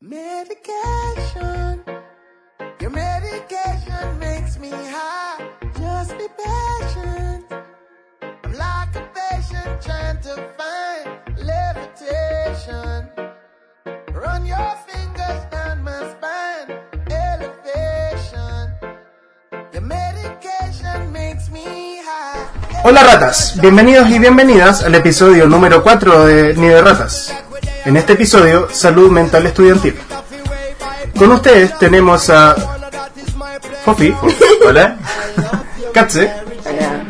Medication. Your medication makes me high. Just be patient. I'm like a patient trying to find levitation. Run your fingers down my spine. Elevation. Your medication makes me high. Hola ratas, bienvenidos y bienvenidas al episodio número 4 de Ni de Ratas. En este episodio, Salud Mental Estudiantil. Con ustedes tenemos a Fofi, Hola. Katze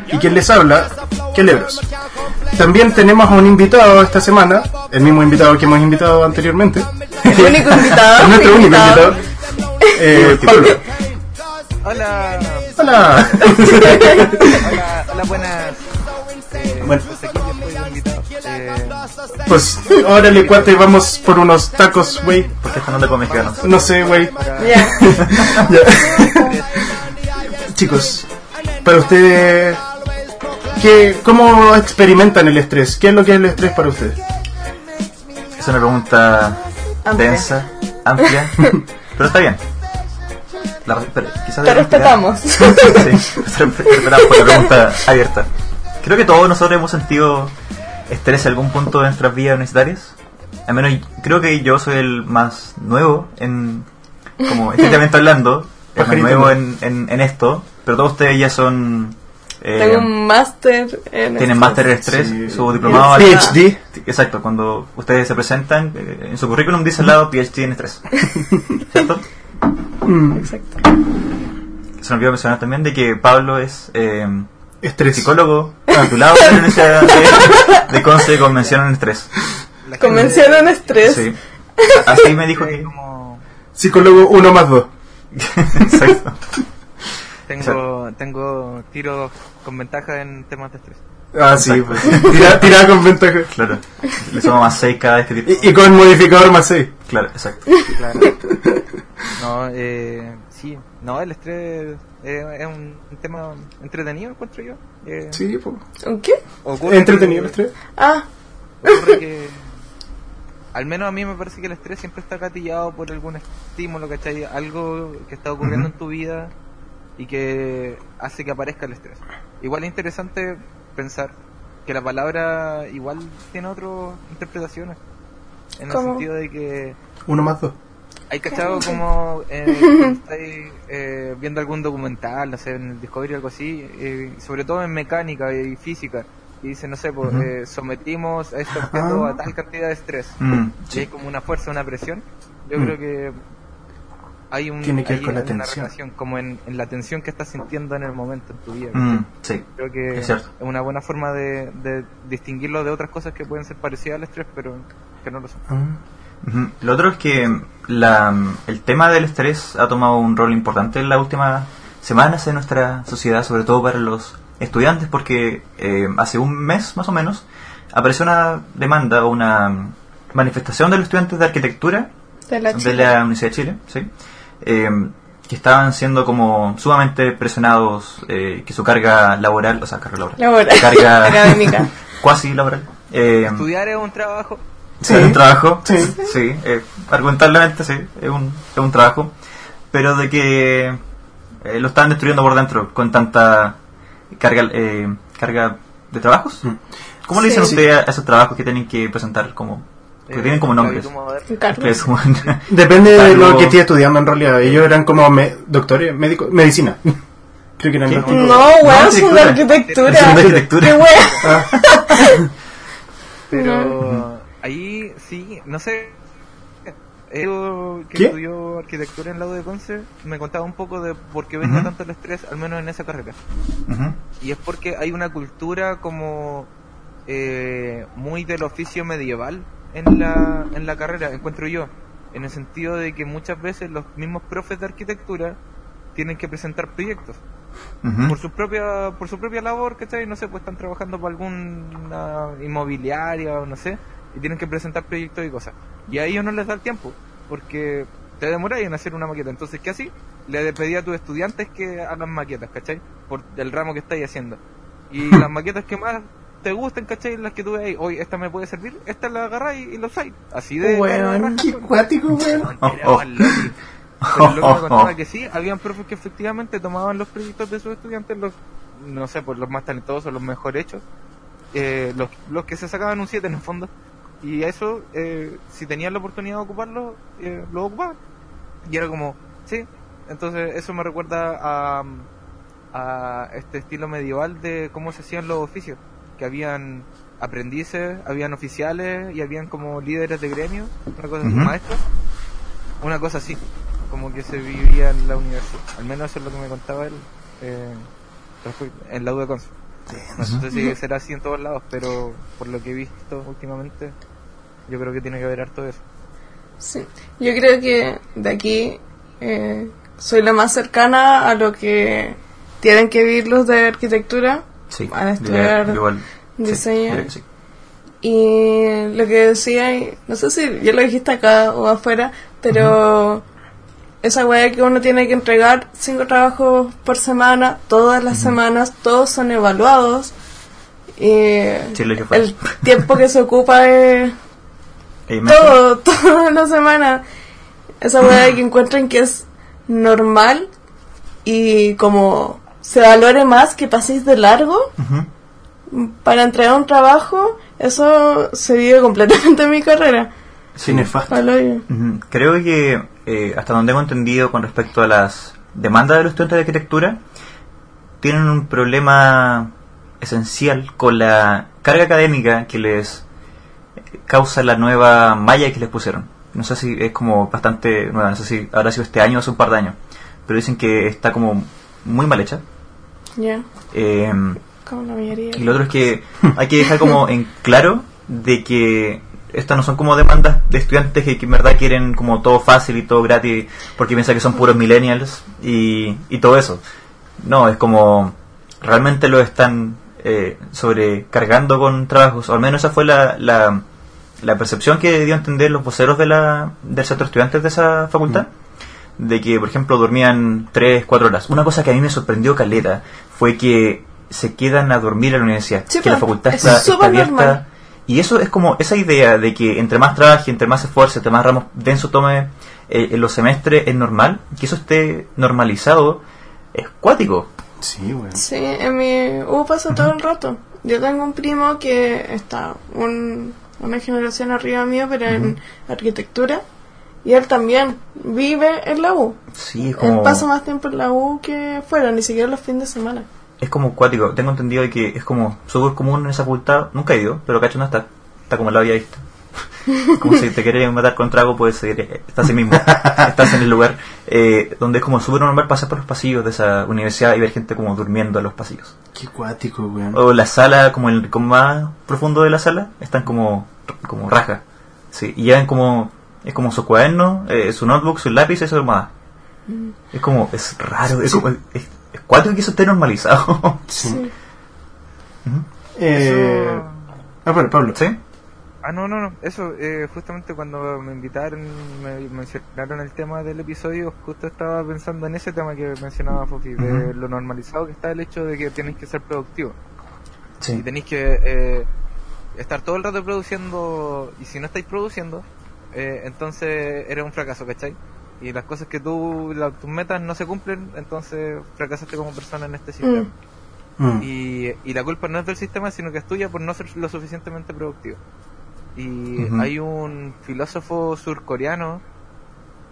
y quien les habla, Kelebros. También tenemos a un invitado esta semana, el mismo invitado que hemos invitado anteriormente. El único invitado. Nuestro único invitado. Eh, Pablo. Hola. Hola. Hola, hola, buenas. Eh, Bueno. Pues órale, cuate, vamos por unos tacos, güey. ¿Por qué están con mexicanos? No sé, güey. Ya. Chicos, para ustedes, ¿qué, ¿cómo experimentan el estrés? ¿Qué es lo que es el estrés para ustedes? Es una pregunta Amplia. densa, amplia, pero está bien. La, pero, quizás Te respetamos. Sí, respetamos por la pregunta abierta. Creo que todos nosotros hemos sentido estrés en algún punto de nuestras vidas universitarias. Al menos creo que yo soy el más nuevo en, como estrictamente hablando, el más nuevo en, en, en esto, pero todos ustedes ya son... eh, Tengo un máster en tienen máster en estrés, Sí. su diplomado... PhD. Exacto, cuando ustedes se presentan, eh, en su currículum dice al lado PhD en estrés. ¿Cierto? Mm, Exacto. Se me olvidó mencionar también de que Pablo es eh, estrés. psicólogo titulado en la Universidad de, de Conce con mención en estrés. Convención en estrés. Sí. Así me dijo que... Psicólogo 1 más 2. Exacto. Tengo, tengo tiros con ventaja en temas de estrés. Ah, sí, pues. Tira, tirada con ventaja. Claro. Le sumo más 6 cada vez que tiro. Y, y con modificador más 6. Claro, exacto. Claro. No, eh, sí, no, el estrés eh, es un, tema entretenido, encuentro yo. Eh, Sí, pues. ¿Un qué? ocurre Entretenido el estrés. Ah, ocurre que, al menos a mí me parece que el estrés siempre está gatillado por algún estímulo, ¿cachai? Algo que está ocurriendo en tu vida y que hace que aparezca el estrés. Igual es interesante pensar que la palabra igual tiene otras interpretaciones. En ¿Cómo? el sentido de que 1 más 2. Hay cachado como eh, estáis eh, viendo algún documental, no sé, en el Discovery o algo así, eh, sobre todo en mecánica y física, y dice, no sé, pues, eh, sometimos a este objeto Ah. a tal cantidad de estrés. Mm, Y hay como una fuerza, una presión. Yo Mm. creo que hay, un, Tiene que ver hay con la una tensión. relación, como en, en la tensión que estás sintiendo en el momento en tu vida. Mm, sí. Creo que Es una buena forma de, de distinguirlo de otras cosas que pueden ser parecidas al estrés, pero que no lo son. Lo otro es que la, el tema del estrés ha tomado un rol importante en las últimas semanas en nuestra sociedad, sobre todo para los estudiantes, porque eh, hace un mes más o menos apareció una demanda o una manifestación de los estudiantes de arquitectura de la de chica. la Universidad de Chile, ¿sí? Eh, que estaban siendo como sumamente presionados, eh, que su carga laboral, o sea, carga laboral, Laboral. carga Académica. cuasi laboral, eh, Estudiar es un trabajo. Sí, Sí. es un trabajo. Sí. Sí, eh, argumentablemente sí, es un, es un trabajo. Pero de que eh, lo están destruyendo por dentro con tanta carga eh, carga de trabajos. Mm. ¿Cómo le Sí. dicen ustedes a esos trabajos que tienen que presentar como que eh, tienen como nombres? Depende de lo que estés estudiando en realidad. Ellos eran como me- doctores, médicos, medicina. Creo que eran. No, weón, No, es una arquitectura. Es una arquitectura. Qué wea. Ah, Pero ahí sí, no sé. Yo que ¿Qué? estudió arquitectura en la U de Conce me contaba un poco de por qué venía tanto el estrés, al menos en esa carrera. Y es porque hay una cultura como eh, muy del oficio medieval en la, en la carrera, encuentro yo. En el sentido de que muchas veces los mismos profes de arquitectura tienen que presentar proyectos por su propia por su propia labor, ¿cachai? No sé, pues están trabajando para alguna inmobiliaria o no sé, y tienen que presentar proyectos y cosas. Y a ellos no les da el tiempo, porque te demoráis en hacer una maqueta. Entonces, ¿qué así? Le pedí a tus estudiantes que hagan maquetas, ¿cachai? Por el ramo que estáis haciendo. Y las maquetas que más te te gusten, ¿cachai? Las que tú veis, hoy esta me puede servir, esta la agarráis y, y lo usáis. Así de... Weón, Qué cuático, weón. Más loco. Pero lo que me contaba que sí, habían profes que efectivamente tomaban los proyectos de sus estudiantes, los, no sé, pues los más talentosos, los mejor hechos, eh, los, los que se sacaban un 7 en el fondo, y eso, eh, si tenían la oportunidad de ocuparlo, eh, lo ocupaban. Y era como, sí, entonces eso me recuerda a, a este estilo medieval de cómo se hacían los oficios, que habían aprendices, habían oficiales y habían como líderes de gremio, una cosa así, maestros, una cosa así, como que se vivía en la universidad. Al menos eso es lo que me contaba él eh, en la U de No sé si será así en todos lados, pero por lo que he visto últimamente, yo creo que tiene que haber harto de eso. Sí. Yo creo que de aquí eh, soy la más cercana a lo que tienen que vivir los de arquitectura. Sí, a estudiar igual, diseño. sí. Y lo que decía, y no sé si ya lo dijiste acá o afuera, pero esa weá que uno tiene que entregar cinco trabajos por semana, todas las semanas, todos son evaluados. Y Sí, lo que fue. el tiempo que se ocupa es todo, toda la semana. Esa weá que encuentran que es normal y como se valore más que paséis de largo para entregar un trabajo, eso se vive completamente en mi carrera. Sí, nefasto. Creo que eh, hasta donde hemos entendido con respecto a las demandas de los estudiantes de arquitectura, tienen un problema esencial con la carga académica que les eh, causa la nueva malla que les pusieron. No sé si es como bastante nueva, no sé si habrá sido este año o hace un par de años, pero dicen que está como muy mal hecha. Ya, Eh, como la mayoría. y lo otro es que hay que dejar como en claro de que estas no son como demandas de estudiantes que, que en verdad quieren como todo fácil y todo gratis porque piensan que son puros millennials y, y todo eso. No, es como realmente lo están eh, sobrecargando con trabajos, o al menos esa fue la, la, la percepción que dio a entender los voceros de la, del centro de estudiantes de esa facultad de que, por ejemplo, dormían 3, 4 horas. Una cosa que a mí me sorprendió, Caleta, fue que se quedan a dormir en la universidad, Sí, que la pues, facultad es está, abierta. normal. Y eso es como esa idea de que entre más trabaje, entre más esfuerzo, entre más ramos denso tome eh, en los semestres, es normal, que eso esté normalizado, es cuático. Sí, weón. Sí, en mi U pasa todo el rato. Yo tengo un primo que está un- una generación arriba mío, pero en arquitectura. Y él también vive en la U. Sí, es Él como, pasa más tiempo en la U que fuera, ni siquiera los fines de semana. Es como cuático. Tengo entendido de que es como súper común en esa facultad, nunca he ido, pero cacho no está, está como la había visto. como si te quieres matar con trago, puedes seguir, estás ahí mismo, estás en el lugar eh, donde es como súper normal pasar por los pasillos de esa universidad y ver gente como durmiendo en los pasillos. Qué cuático, weón. O la sala, como el como más profundo de la sala, están como, como raja. Sí, y llevan como, es como su cuaderno, eh, su notebook, su lápiz y su almohada. Es como, es raro, es, Sí. como, es, cuático que eso esté normalizado. Sí. Eh, Eso- ah, bueno, Pablo. ¿Sí? Ah, no, no, no. Eso, eh, justamente cuando me invitaron, me mencionaron el tema del episodio, justo estaba pensando en ese tema que mencionaba Fofi, de lo normalizado que está el hecho de que tenéis que ser productivo. Y Sí. tenéis que eh, estar todo el rato produciendo, y si no estáis produciendo, eh, entonces eres un fracaso, ¿cachai? Y las cosas que tú, la- tus metas no se cumplen, entonces fracasaste como persona en este sistema. Mm. Y, y la culpa no es del sistema, sino que es tuya por no ser lo suficientemente productivo. Y hay un filósofo surcoreano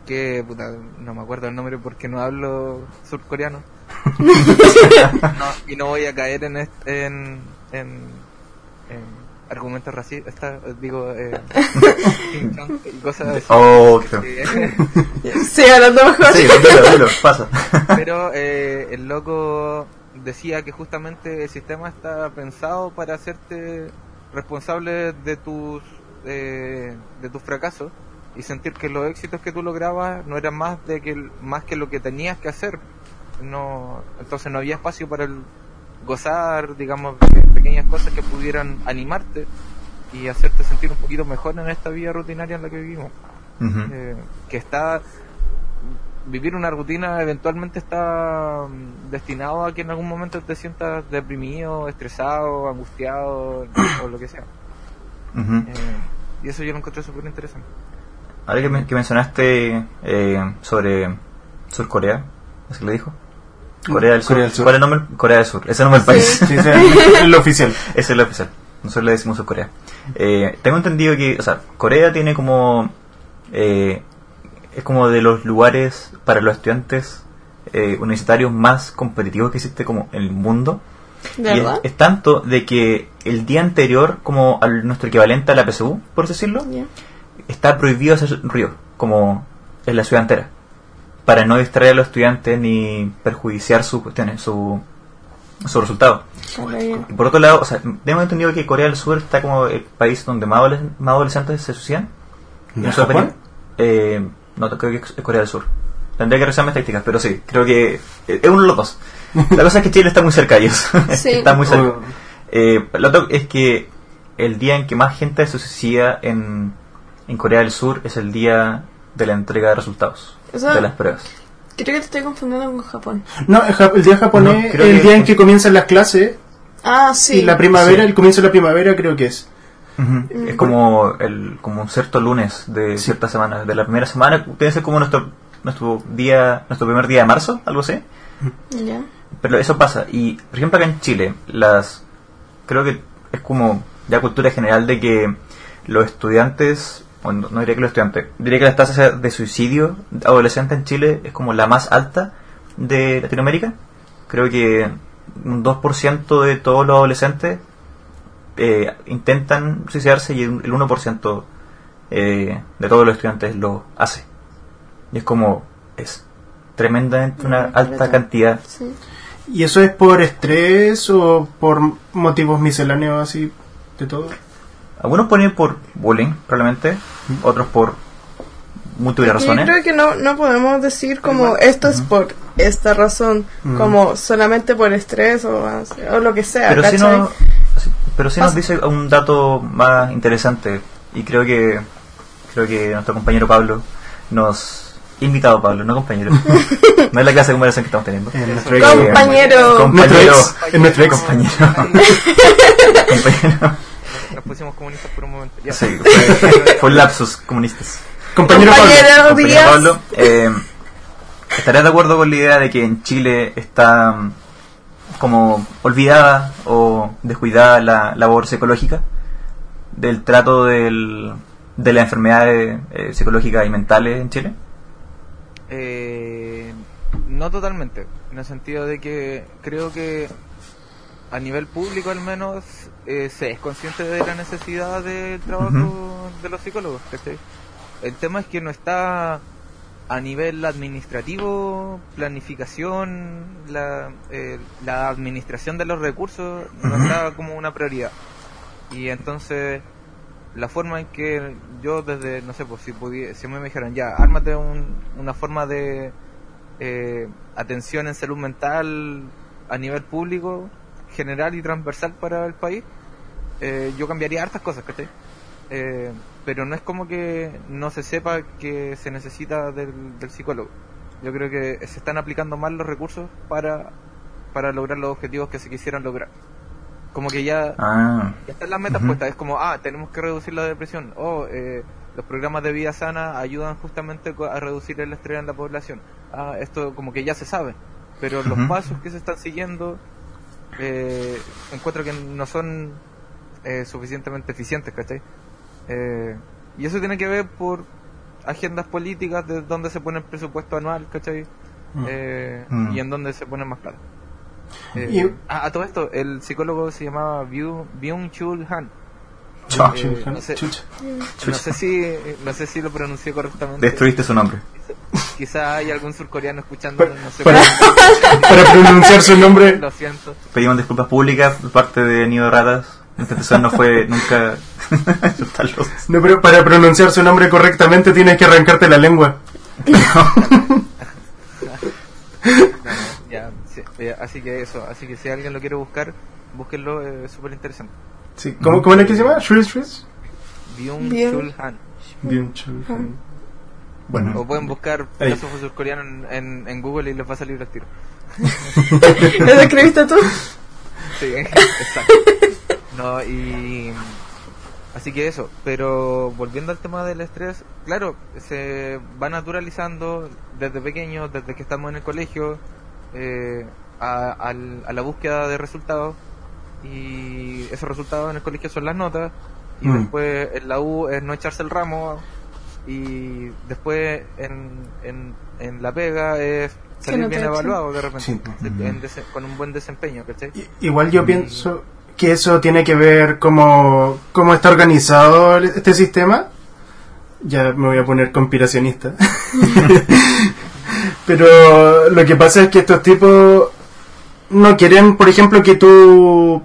que, puta, no me acuerdo el nombre porque no hablo surcoreano. No, y no voy a caer en, est- en, en, en argumentos racistas, digo, eh, y cosas así. Oh, qué feo. Eh, Sí, hablando mejor. Sí, dilo, dilo, pasa. Pero eh, el loco decía que justamente el sistema está pensado para hacerte responsable de tus eh, de tus fracasos y sentir que los éxitos que tú lograbas no eran más de que el- más que lo que tenías que hacer. No, entonces no había espacio para el gozar, digamos, de pequeñas cosas que pudieran animarte y hacerte sentir un poquito mejor en esta vida rutinaria en la que vivimos eh, que está vivir una rutina eventualmente está mm, destinado a que en algún momento te sientas deprimido, estresado, angustiado o lo que sea. Eh, y eso yo lo encontré súper interesante. Ahora que, men- que mencionaste eh, sobre Sur Corea, ¿es que le dijo? Corea del Sur. Corea del Sur. ¿Cuál es el nombre? Corea del Sur. Ese es el nombre del país. Sí, es el, el oficial. Ese es el oficial. Nosotros le decimos Sur Corea. Eh, tengo entendido que, o sea, Corea tiene como. eh, es como de los lugares para los estudiantes eh, universitarios más competitivos que existe como en el mundo. ¿De Y es, verdad? es tanto de que el día anterior, como a nuestro equivalente a la PSU, por así decirlo, Ya. está prohibido hacer ruido, como en la ciudad entera, para no distraer a los estudiantes ni perjudiciar sus cuestiones, su, su resultado. Y por otro lado, o sea, tengo entendido que Corea del Sur está como el país donde más, adoles- más adolescentes se suicidan. Y ¿No en su Japón? opinión, eh, no, creo que es Corea del Sur. Tendría que revisar mis estadísticas, pero sí, creo que eh, es uno de los dos. La cosa es que Chile está muy cerca de ellos. Sí. está muy cerca. Oh. Eh, lo otro es que el día en que más gente se suicida en, en Corea del Sur es el día de la entrega de resultados Eso- de las pruebas. Creo que te estoy confundiendo con Japón. No, el día japonés, No, creo el que- día en que comienzan las clases Ah, sí. y la primavera, Sí. el comienzo de la primavera creo que es. Es como el como un cierto lunes de cierta semana, de la primera semana, debe ser como nuestro nuestro día, nuestro primer día de marzo, algo así. Ya. Pero eso pasa. Y, por ejemplo, acá en Chile, las creo que es como ya cultura general de que los estudiantes, bueno, no diría que los estudiantes, diría que la tasa de suicidio adolescente en Chile es como la más alta de Latinoamérica. Creo que un 2% de todos los adolescentes eh, intentan suicidarse y el 1% eh, de todos los estudiantes lo hace. Y es como, es tremendamente una alta cantidad Sí. ¿Y eso es por estrés o por motivos misceláneos así de todo? Algunos ponen por bullying, probablemente. Otros por múltiples Yo razones. creo que no, no podemos decir como esto es por esta razón, como solamente por estrés o, lo que sea. Pero sí, ¿cachai? no, sí, pero sí nos dice un dato más interesante. Y creo que creo que nuestro compañero Pablo nos... Invitado Pablo, no compañero. no es la clase de conversación que estamos teniendo. Compañero. Compañero. En nuestro ex. Compañero. compañero. Pusimos comunistas por un momento. Ya. Sí, fue, fue un lapsus comunistas. Compañero Pablo. Compañero. Pablo, eh, ¿estarías de acuerdo con la idea de que en Chile está mm, como olvidada o descuidada la labor psicológica del trato del, de las enfermedades eh, psicológicas y mentales en Chile? Eh, no totalmente, en el sentido de que creo que a nivel público al menos eh, se es consciente de la necesidad del trabajo de los psicólogos. ¿cachai? El tema es que no está a nivel administrativo, planificación, la, eh, la administración de los recursos no está como una prioridad. Y entonces la forma en que yo desde, no sé, pues si, pudi- si me dijeran, ya, ármate un- una forma de eh, atención en salud mental a nivel público, general y transversal para el país, eh, yo cambiaría hartas cosas, ¿cachai? Eh, pero no es como que no se sepa que se necesita del, del psicólogo. Yo creo que se están aplicando mal los recursos para, para lograr los objetivos que se quisieran lograr. Como que ya Ah, ya están las metas puestas. Es como, ah, tenemos que reducir la depresión. O eh, los programas de vida sana ayudan justamente a reducir el estrés en la población. Ah, esto como que ya se sabe. Pero los pasos que se están siguiendo, eh, encuentro que no son eh, suficientemente eficientes, ¿cachai? Eh, y eso tiene que ver por agendas políticas de dónde se pone el presupuesto anual, ¿cachai? Mm. Eh, Mm. Y en dónde se pone más plata. Eh, ah, a todo esto, el psicólogo se llamaba Byung- Byung-Chul Han. Eh, no, sé, no sé si no sé si lo pronuncié correctamente. destruiste su nombre. Quizá hay algún surcoreano escuchando, Pa- no sé. para, para pronunciar su nombre. Lo siento. Pedimos disculpas públicas por parte de Nido Ratas. Nuestra no fue nunca. No, pero para pronunciar su nombre correctamente tienes que arrancarte la lengua. No, ya, sí, eh, así que eso, así que si alguien lo quiere buscar, búsquenlo, eh, es súper interesante. Sí. ¿Cómo, ¿Cómo es que se llama? ¿Shrews, Shrews? Byung Bien. Chul Han. Bueno, O pueden buscar Ahí. filósofo surcoreano en, en, en Google y les va a salir al tiro. ¿Lo escribiste tú? Sí, exacto. No, y. Así que eso, pero volviendo al tema del estrés, claro, se va naturalizando desde pequeños, desde que estamos en el colegio, eh, a la búsqueda de resultados, y esos resultados en el colegio son las notas, y Mm. después en la U es no echarse el ramo, y después en, en, en la pega es salir no bien evaluado de repente, Sí. en con un buen desempeño, Igual yo pienso que eso tiene que ver cómo, cómo está organizado el- este sistema. Ya me voy a poner conspiracionista. Pero lo que pasa es que estos tipos no quieren, por ejemplo, que tú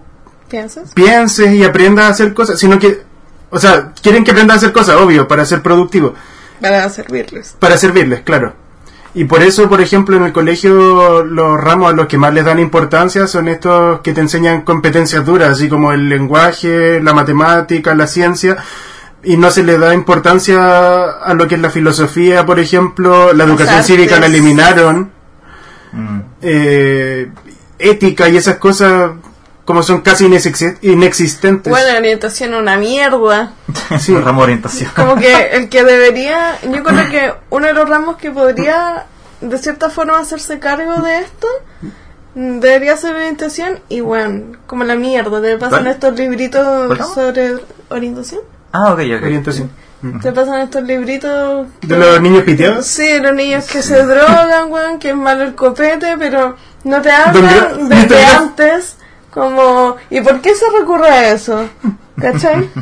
¿Piensas? pienses y aprendas a hacer cosas, sino que, o sea, quieren que aprendas a hacer cosas, obvio, para ser productivo. Para servirles. Para servirles, claro. Y por eso, por ejemplo, en el colegio los ramos a los que más les dan importancia son estos que te enseñan competencias duras, así como el lenguaje, la matemática, la ciencia, y no se le da importancia a lo que es la filosofía, por ejemplo, la educación cívica la eliminaron, Mm. eh, ética y esas cosas como son casi inexi- inexistentes. Bueno, orientación una mierda. Sí. El ramo de orientación. Como que el que debería, yo creo que uno de los ramos que podría de cierta forma hacerse cargo de esto debería ser orientación y bueno, como la mierda, te pasan estos libritos sobre orientación. Ah, ok, ok. Orientación. Te pasan estos libritos ¿De los niños piteados? Sí, los niños que se drogan, weón, que es malo el copete, pero no te hablan desde antes como, ¿y por qué se recurre a eso? ¿Cachai?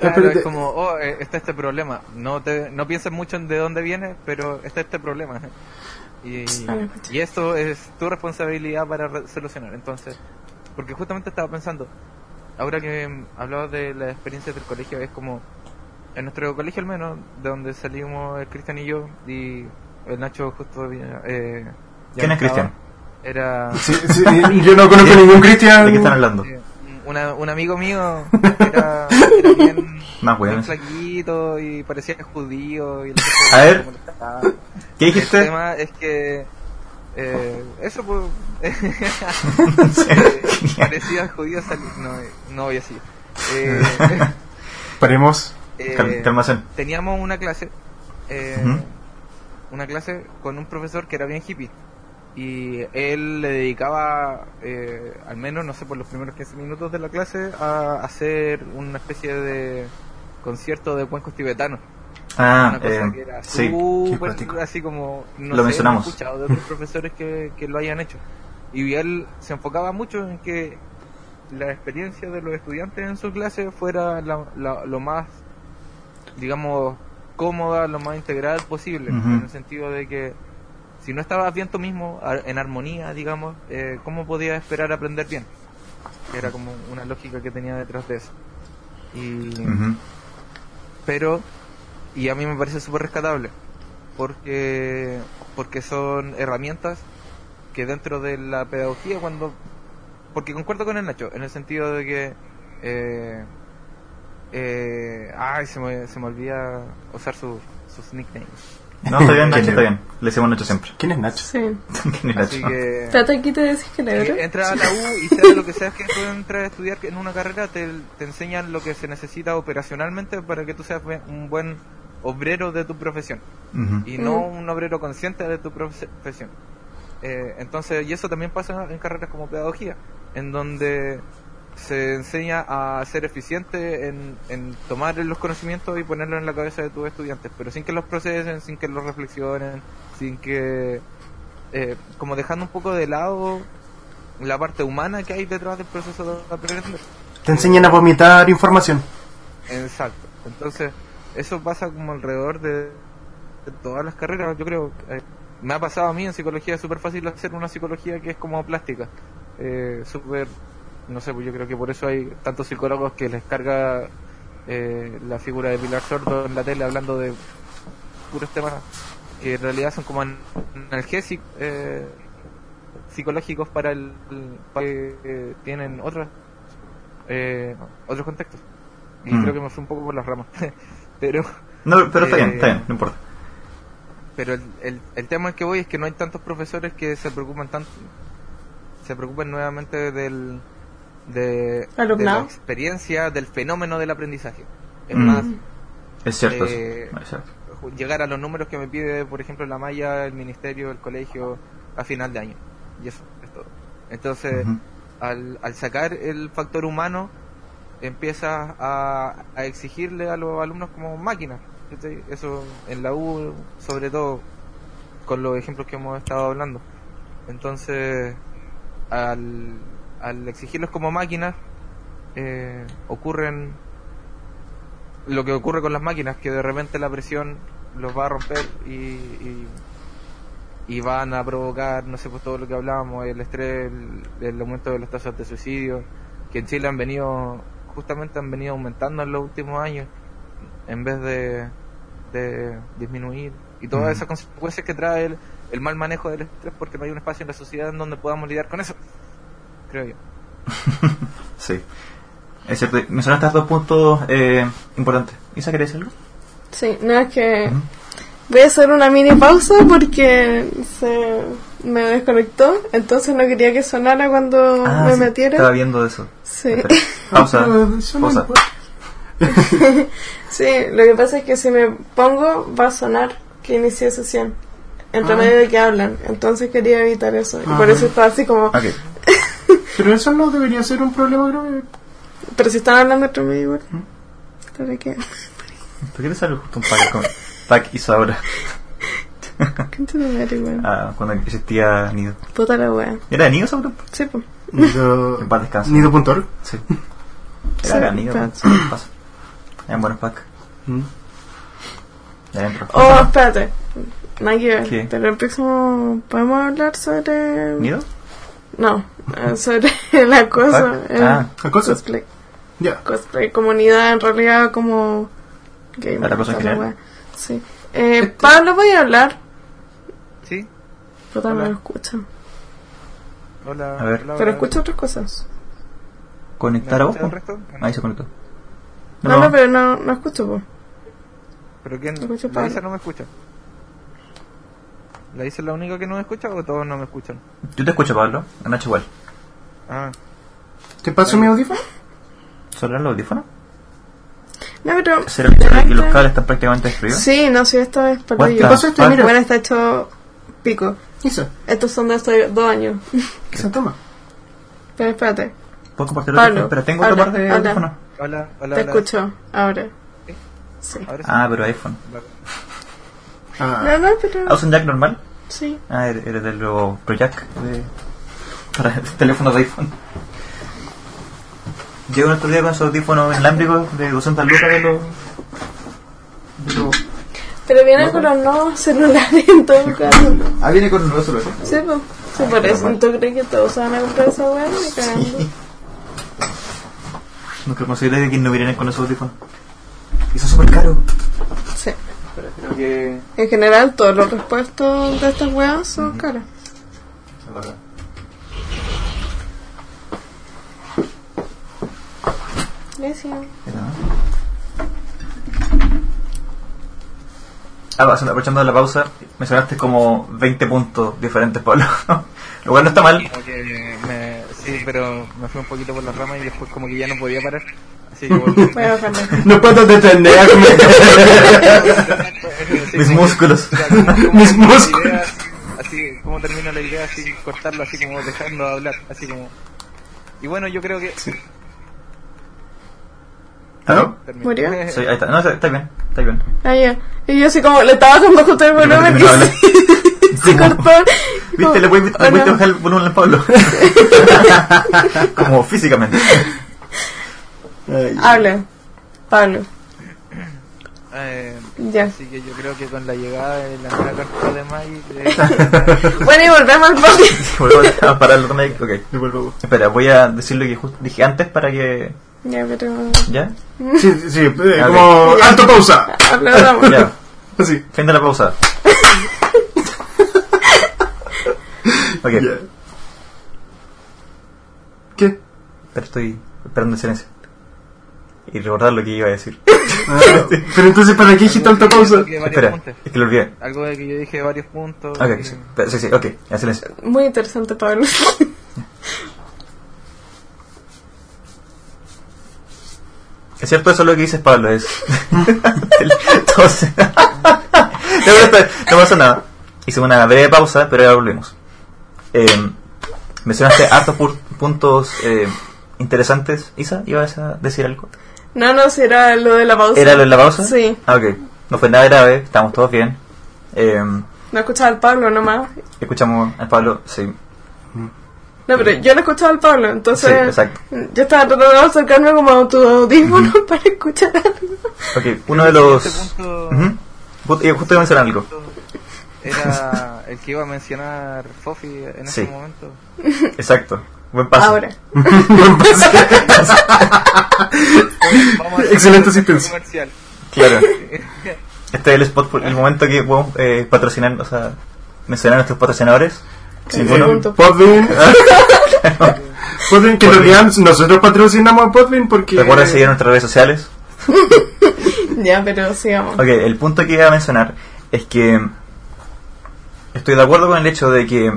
Claro, es como, oh, eh, está este problema. No te, no pienses mucho en de dónde viene, pero está este problema. Y, y esto es tu responsabilidad para re- solucionar. Entonces, porque justamente estaba pensando, ahora que mm, hablabas de las experiencias del colegio, es como, en nuestro colegio al menos, de donde salimos el Cristian y yo, y el Nacho justo eh, ¿Quién es Cristian? Era Sí, sí, yo no conozco ningún cristiano. ¿De qué están hablando? una- un amigo mío era, era bien, Más bien flaquito y parecía judío. Y el A ver. ¿Qué El dijiste? tema es que eh, eso pues parecía judío salir no, no voy así eh, Paremos. Eh, teníamos una clase eh, una clase con un profesor que era bien hippie y él le dedicaba eh, al menos no sé por los primeros 15 minutos de la clase a hacer una especie de concierto de cuencos tibetanos Ah, una cosa eh, que era sí. así como no Lo sé, mencionamos. he escuchado de otros profesores que, que lo hayan hecho y él se enfocaba mucho en que la experiencia de los estudiantes en su clase fuera la- la- lo más digamos cómoda lo más integral posible en el sentido de que si no estabas bien tú mismo en armonía digamos eh, cómo podías esperar aprender bien era como una lógica que tenía detrás de eso. Y pero y a mí me parece súper rescatable porque porque son herramientas que dentro de la pedagogía cuando porque concuerdo con el Nacho en el sentido de que eh, eh, ay se me, se me olvida usar su- sus nicknames No, está bien, Nacho. Está bien. Le decimos Nacho siempre. ¿Quién es Nacho? Sí. ¿Quién es así Nacho? que Trata aquí te decís que negro. que entra a la U y sea lo que sea que tú entres a estudiar en una carrera, te, te enseñan lo que se necesita operacionalmente para que tú seas un buen obrero de tu profesión y no un obrero consciente de tu profesión. Eh, entonces, y eso también pasa en carreras como pedagogía, en donde se enseña a ser eficiente en, en tomar los conocimientos y ponerlos en la cabeza de tus estudiantes, pero sin que los procesen, sin que los reflexionen, sin que, eh, como dejando un poco de lado la parte humana que hay detrás del proceso de aprender. Te enseñan a vomitar información. Exacto. Entonces, eso pasa como alrededor de, de todas las carreras, yo creo. eh, me ha pasado a mí en psicología, es súper fácil hacer una psicología que es como plástica. Eh, súper, no sé, pues yo creo que por eso hay tantos psicólogos que les carga eh, la figura de Pilar Sordo en la tele hablando de puros temas que en realidad son como an- analgésicos eh, psicológicos para el, para que eh, tienen otros eh, otros contextos y Mm. creo que me fui un poco por las ramas pero No, pero está Eh, bien, está bien, no importa. Pero el, el, el tema al que voy es que no hay tantos profesores que se preocupan tanto, se preocupen nuevamente del, de, de la experiencia, del fenómeno del aprendizaje. Es Mm. más, Es cierto eh, eso. Es cierto. llegar a los números que me pide, por ejemplo, la malla, el ministerio, el colegio, a final de año. Y eso es todo. Entonces, al, al sacar el factor humano, empieza a, a exigirle a los alumnos como máquinas. Eso en la U, sobre todo, con los ejemplos que hemos estado hablando. Entonces, al, al exigirlos como máquinas, eh, ocurren lo que ocurre con las máquinas, que de repente la presión los va a romper y, y, y van a provocar, no sé, pues todo lo que hablábamos, el estrés, el, el aumento de las tasas de suicidio, que en Chile han venido, justamente han venido aumentando en los últimos años, en vez de, de disminuir, y todas Mm. esas consecuencias que trae el, el mal manejo del estrés, porque no hay un espacio en la sociedad en donde podamos lidiar con eso, creo yo. Sí. Es cierto, mencionaste dos puntos eh, importantes. ¿Isa querés decir algo? Sí, no es que voy a hacer una mini pausa porque se me desconectó, entonces no quería que sonara cuando Ah, me sí, metiera. Estaba viendo eso. Sí. Pausa. pausa. sí, lo que pasa es que si me pongo va a sonar que inicié sesión entre Ah. medio de que hablan, entonces quería evitar eso y por Ajá. eso estaba así como. Pero eso no debería ser un problema grave. pero si están hablando entre medio igual. ¿Para qué? ¿Por qué sale justo un pack con pack Isaura? ¿Qué te madre, weón? Ah, cuando existía Nido. Puta la wea. ¿Era de Nido grupo? Sí, pues. Nido, En paz descanse. Nido.org. Sí. Sí, Era de Nido. sí, pasa. Eran buenos packs. Mm. De adentro. Oh, espérate. Nada que ver. Pero el próximo, ¿podemos hablar sobre...? ¿Nido? No, eh, sobre la cosa. Pack. el Ah. ¿La cosa? Cosplay. Ya. Cosplay, comunidad, en realidad como... gamer, ¿La cosa en general? Sí. Eh, Pablo, voy a hablar. ¿Sí? Puta, no Hola. lo escucho. Hola. A ver. hola, Pero hola. escucho otras cosas. ¿Conectar a ¿Me vos? el? Ahí se conectó. No, no, pero no, no escucho, po. ¿Pero quién? Escucho ¿La Pablo. No me escucha? ¿La es la única que no me escucha o todos no me escuchan? Yo te escucho, Pablo. Nacho igual. Ah, ¿Te paso mi audífono? ¿Solo el audífono? No, pero... ¿Será el hecho de que los cables están prácticamente destruidos? Sí, no, sí, esto es the ¿Qué pasó fuck? Mira. Bueno, está hecho pico. Isa, Estos son de hace dos años. Isa, toma. Pero espérate, ¿Puedo compartir Pablo, audífono? Pero tengo otro par de audífonos. hola, hola. te hola. escucho ahora. ¿Sí? Sí. Ahora sí. Ah, pero iPhone. Ah, No, no, pero... ¿Ah, un jack normal? Sí. Ah, eres eres del nuevo Pro Jack de... para teléfonos de iPhone. Llego el otro día con esos audífonos inalámbricos de 200 lucas de los... de los- Pero viene con los nuevos celulares en todo caso. Ah, viene con nuevos celulares. Sí, pues. Sí, por eso. ¿Tú crees que todos van a comprar esa weá? Ni cagando. Nunca consideré que no vienen con esos audífonos. Y son súper caros. Sí. Pero creo que... En general, todos los repuestos de estas weas son caros. Gracias. Ah, va, aprovechando la pausa, mencionaste como 20 puntos diferentes, Pablo. Lo cual no está mal. Me, sí, pero me fui un poquito por la rama y después como que ya no podía parar. A no puedo detenerme. Sí, Mis músculos. Mis músculos. así, como termina la idea, así cortarlo, así como dejarlo hablar, así como... Y bueno, yo creo que... ¿Ah? termino. ¿Murió? Sí, ahí está. No, está, está bien. Está bien. Ah, ya. Y yo así como le estaba bajando justo el volumen y se, cortó. ¿Viste? Le voy, le voy a bajar el volumen al Pablo. como físicamente. Ay, Habla. Pablo. Eh, Ya. Así que yo creo que con la llegada de la nueva carta de Magic... eh, Bueno, y volvemos al podcast. Volvemos a parar el automático. Ok. Espera, voy a decir lo que justo dije antes para que. Ya, pero... ¿Ya? Sí, sí, sí, eh, Ok. como alto pausa. Habla, hablamos. Ya. Así. Fin de la pausa. ok. Ya. ¿Qué? Pero estoy esperando en silencio. Y recordar lo que iba a decir. Ah, pero entonces, ¿para qué dijiste tanta pausa? Espera, puntos. es que lo olvidé. Algo de que yo dije varios puntos. Ok, y- sí, sí, sí, ok, en silencio. Muy interesante, Pablo. Es cierto eso lo que dices, Pablo, es... Entonces... no, pasa nada. Hicimos una breve pausa, pero ahora volvemos. Eh, mencionaste hartos pu- puntos eh, interesantes. Isa, ¿ibas a decir algo? No, no, si era lo de la pausa. ¿Era lo de la pausa? Sí. Ah, ok. No fue nada grave, estamos todos bien. Eh, No escuchaba al Pablo nomás. escuchamos al Pablo, sí. No, pero yo no escuchaba al Pablo, entonces Sí, exacto. yo estaba tratando de acercarme como a tu audífono para escuchar algo. Ok, uno de los... Este punto eh, Justo iba a mencionar algo. era el que iba a mencionar Fofi en Sí. ese momento. Exacto. Buen paso. Ahora. Buen pase. Vamos a hacer Excelente un asistencia. comercial. Claro. Este es el spot, por- el momento que podemos eh, patrocinar, o sea, mencionar a nuestros patrocinadores. Ninguno. punto. Podbean. Podbean, que lo digan, nosotros patrocinamos a Podbean porque... Recuerda seguir nuestras redes sociales. Ya, pero sigamos. Ok, el punto que iba a mencionar es que estoy de acuerdo con el hecho de que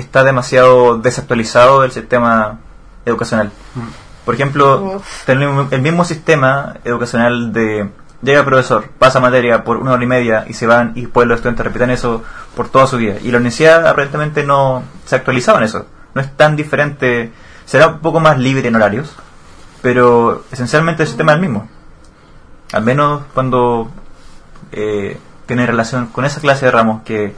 está demasiado desactualizado el sistema educacional. Por ejemplo, tenemos el mismo sistema educacional de llega el profesor, pasa materia por una hora y media y se van y después los estudiantes repiten eso por toda su vida. Y la universidad aparentemente no se ha actualizado en eso. No es tan diferente, será un poco más libre en horarios, pero esencialmente el sistema es el mismo. Al menos cuando eh, tiene relación con esa clase de ramos que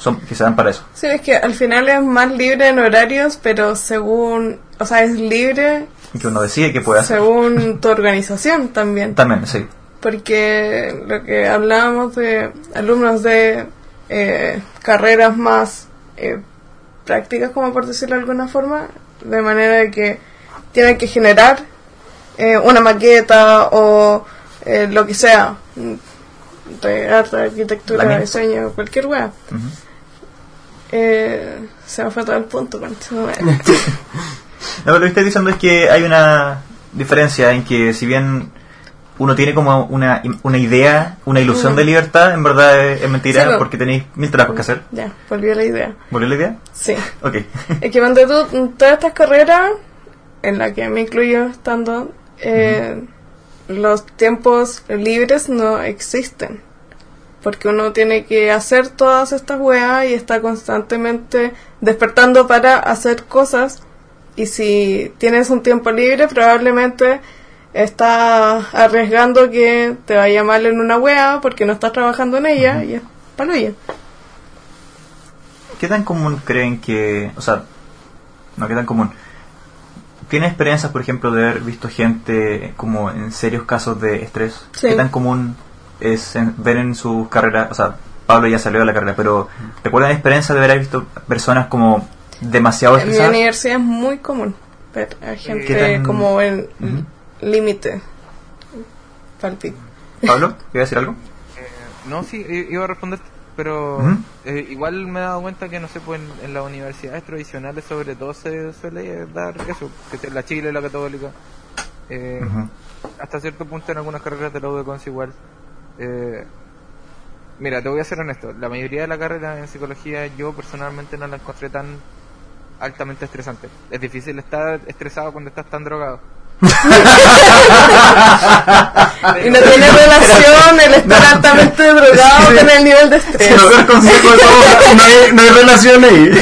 son que se dan para eso. Sí, es que al final es más libre en horarios, pero según, o sea, es libre Y que uno decide que puede hacer. según tu organización también. También, sí. Porque lo que hablábamos de alumnos de eh, carreras más eh, prácticas, como por decirlo de alguna forma, de manera de que tienen que generar eh, una maqueta o eh, lo que sea, de arte, arquitectura, diseño, cualquier wea. Eh, se me fue todo el punto con. No, lo que estoy diciendo es que hay una diferencia en que si bien uno tiene como una, una idea, una ilusión Mm. de libertad, en verdad es, es mentira Sí, porque tenéis mil trabajos que hacer. Ya, volvió la idea. ¿Volvió la idea? Sí. Ok. Es que cuando tú, todas estas carreras, en la que me incluyo estando, eh, los tiempos libres no existen. Porque uno tiene que hacer todas estas weas y está constantemente despertando para hacer cosas. Y si tienes un tiempo libre, probablemente estás arriesgando que te vaya mal en una wea porque no estás trabajando en ella y es palo ya. ¿Qué tan común creen que, o sea, no, qué tan común? ¿Tienen experiencias, por ejemplo, de haber visto gente como en serios casos de estrés? Sí. ¿Qué tan común es en- ver en sus carreras, o sea, Pablo ya salió de la carrera, pero ¿recuerdan experiencias de haber visto personas como demasiado En mi estresadas? universidad es muy común ver a gente ¿Qué tan- como en Ujú. límite. Pablo, ¿iba a decir algo? Eh, no, sí, i- iba a responder, pero Ujú. eh, igual me he dado cuenta que, no sé, pues en, en las universidades tradicionales sobre todo se suele dar eso, que la Chile, la Católica, eh, Ujú. hasta cierto punto en algunas carreras de la UDECONS igual. Eh, mira, te voy a ser honesto, la mayoría de la carrera en psicología yo personalmente no la encontré tan altamente estresante. Es difícil estar estresado cuando estás tan drogado. Y no tiene relación el estar altamente drogado Sí. con el nivel de Si estrés. no el consejo de todo, no hay, no hay relación ahí.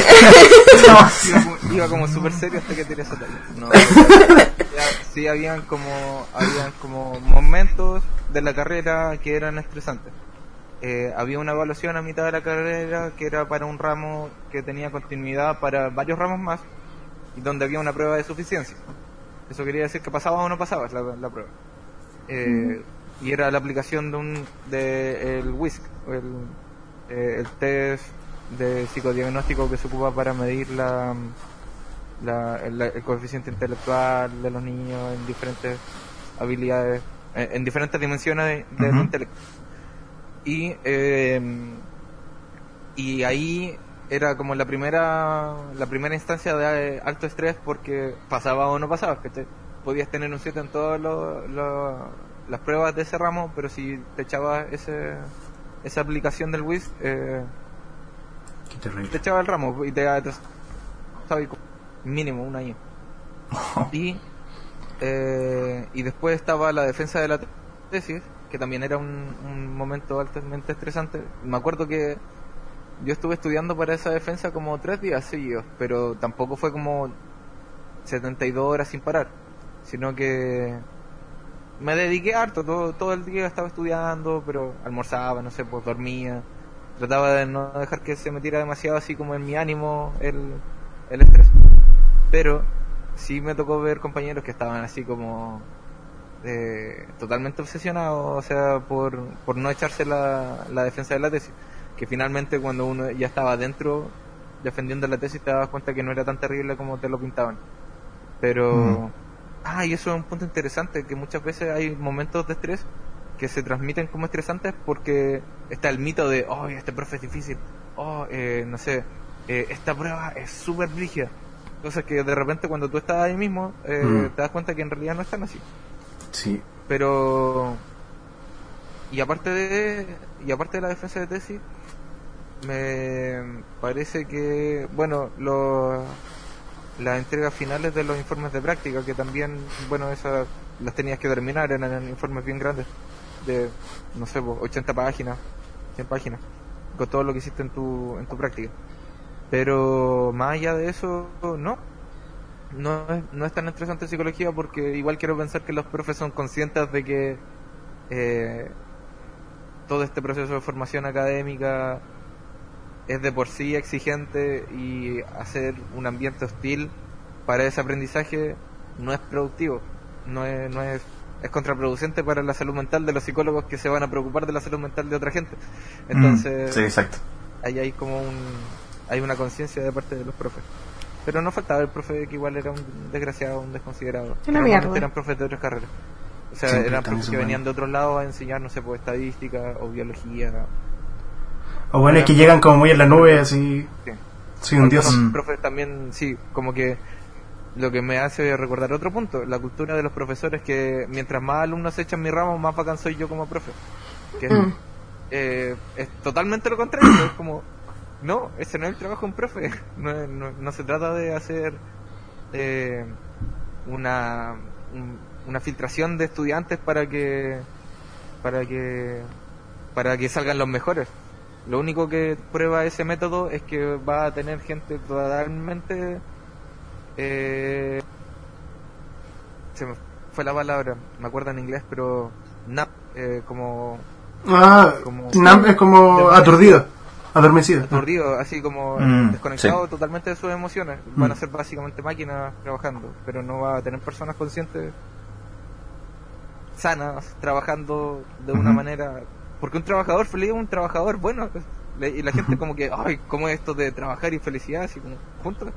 iba, como- iba como súper serio hasta que tiré esa talla. No, sí, habían como, habían como momentos de la carrera que eran estresantes. Eh, había una evaluación a mitad de la carrera que era para un ramo que tenía continuidad para varios ramos más y donde había una prueba de suficiencia. Eso quería decir que pasaba o no pasaba la, prueba. Eh, Y era la aplicación de un de el WISC, el, eh, el test de psicodiagnóstico que se ocupa para medir la, la- el coeficiente intelectual de los niños en diferentes habilidades, en, en diferentes dimensiones de- Ujú. intelecto. Y, eh, y ahí era como la primera la primera instancia de eh, alto estrés porque pasaba o no pasaba, ¿cachai? podías tener un 7 en todas las pruebas de ese ramo, pero si te echabas ese, esa aplicación del WIS, eh, te echaba el ramo y te y co- mínimo un año. y, eh, y después estaba la defensa de la tesis, que también era un, momento altamente estresante. Me acuerdo que yo estuve estudiando para esa defensa como tres días seguidos, pero tampoco fue como 72 horas sin parar, sino que me dediqué harto, todo, todo el día estaba estudiando, pero almorzaba, no sé, pues dormía, trataba de no dejar que se metiera demasiado así como en mi ánimo el, el estrés. Pero sí me tocó ver compañeros que estaban así como eh, totalmente obsesionados, o sea, por, por no echarse la, la defensa de la tesis. Que finalmente cuando uno ya estaba dentro defendiendo la tesis te dabas cuenta que no era tan terrible como te lo pintaban. Pero... Mm. Ah, y eso es un punto interesante, que muchas veces hay momentos de estrés que se transmiten como estresantes porque está el mito de, oh, este profe es difícil, oh, eh, no sé, eh, esta prueba es súper brígida. Cosas que de repente cuando tú estás ahí mismo eh, Mm. te das cuenta que en realidad no están así. Sí. Pero y aparte de y aparte de la defensa de tesis me parece que bueno los las entregas finales de los informes de práctica que también bueno esas las tenías que terminar eran informes bien grandes de no sé pues, 80 páginas 100 páginas con todo lo que hiciste en tu en tu práctica pero más allá de eso no no es, no es tan estresante psicología porque igual quiero pensar que los profes son conscientes de que eh, todo este proceso de formación académica es de por sí exigente y hacer un ambiente hostil para ese aprendizaje no es productivo, no es, no es, es contraproducente para la salud mental de los psicólogos que se van a preocupar de la salud mental de otra gente. Entonces, Mm, sí, exacto. ahí hay como un hay una conciencia de parte de los profes pero no faltaba el profe que igual era un desgraciado un desconsiderado Una mierda. eran profes de otras carreras o sea Siempre eran profes que venían de otros lados a enseñar no sé pues estadística o biología O bueno, es que llegan como muy en la nube, así. sí. Soy un dios. Mm. profes también sí como que lo que me hace recordar otro punto la cultura de los profesores que mientras más alumnos echan mi ramo más bacán soy yo como profe que es- Mm. eh, es totalmente lo contrario. es como, no, ese no es el trabajo de un profe. No, no, no se trata de hacer eh, una, un- una filtración de estudiantes para que para que para que salgan los mejores. Lo único que prueba ese método es que va a tener gente totalmente eh, se me fue la palabra, me acuerdo en inglés, pero nap, eh, como Ah, Como- Nam es como aturdido, adormecido. aturdido, así como Mm, desconectado sí. totalmente de sus emociones. Van a Mm. ser básicamente máquinas trabajando, pero no va a tener personas conscientes sanas trabajando de una manera. Porque un trabajador feliz es un trabajador bueno. Le- Y la gente como que, ay, ¿cómo es esto de trabajar y felicidad? Así como, juntos.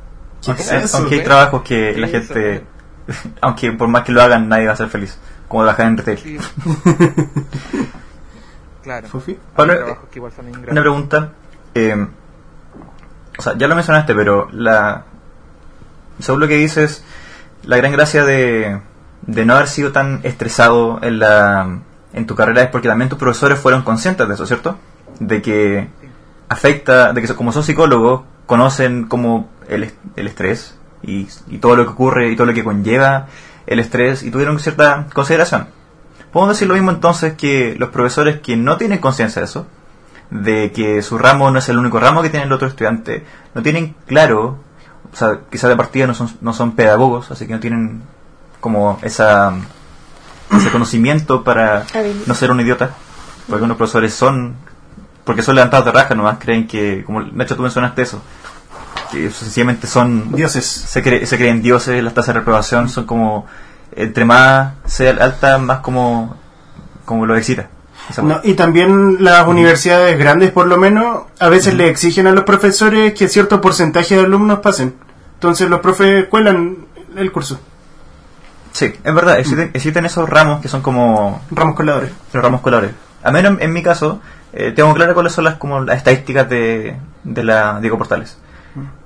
¿Qué es Aunque- hay trabajos que la eso, gente, aunque por más que lo hagan, nadie va a ser feliz. Como trabajar en retail. Sí. claro. Pablo, ingratos. Una pregunta. Eh, o sea, ya lo mencionaste, pero la según lo que dices, la gran gracia de, de no haber sido tan estresado en la en tu carrera es porque también tus profesores fueron conscientes de eso, ¿cierto? De que afecta, de que como son psicólogos, conocen como el, el estrés y, y todo lo que ocurre y todo lo que conlleva el estrés y tuvieron cierta consideración. Podemos decir lo mismo entonces que los profesores que no tienen conciencia de eso, de que su ramo no es el único ramo que tiene el otro estudiante, no tienen claro, o sea, quizás de partida no son, no son pedagogos, así que no tienen como esa ese conocimiento para no ser un idiota, porque algunos profesores son, porque son levantados de raja nomás, creen que, como Nacho tú mencionaste eso, que sencillamente son Dioses. se, cre- se creen dioses, las tasas de reprobación son como, entre más sea alta, más como, como lo excita. No, y también las universidades grandes, por lo menos, a veces le exigen a los profesores que cierto porcentaje de alumnos pasen. Entonces los profes cuelan el curso. Sí, es verdad, existen, existen esos ramos que son como Ramos coladores. los ramos colores. A menos en, en mi caso, eh, tengo claro cuáles son las como las estadísticas de, de la Diego Portales.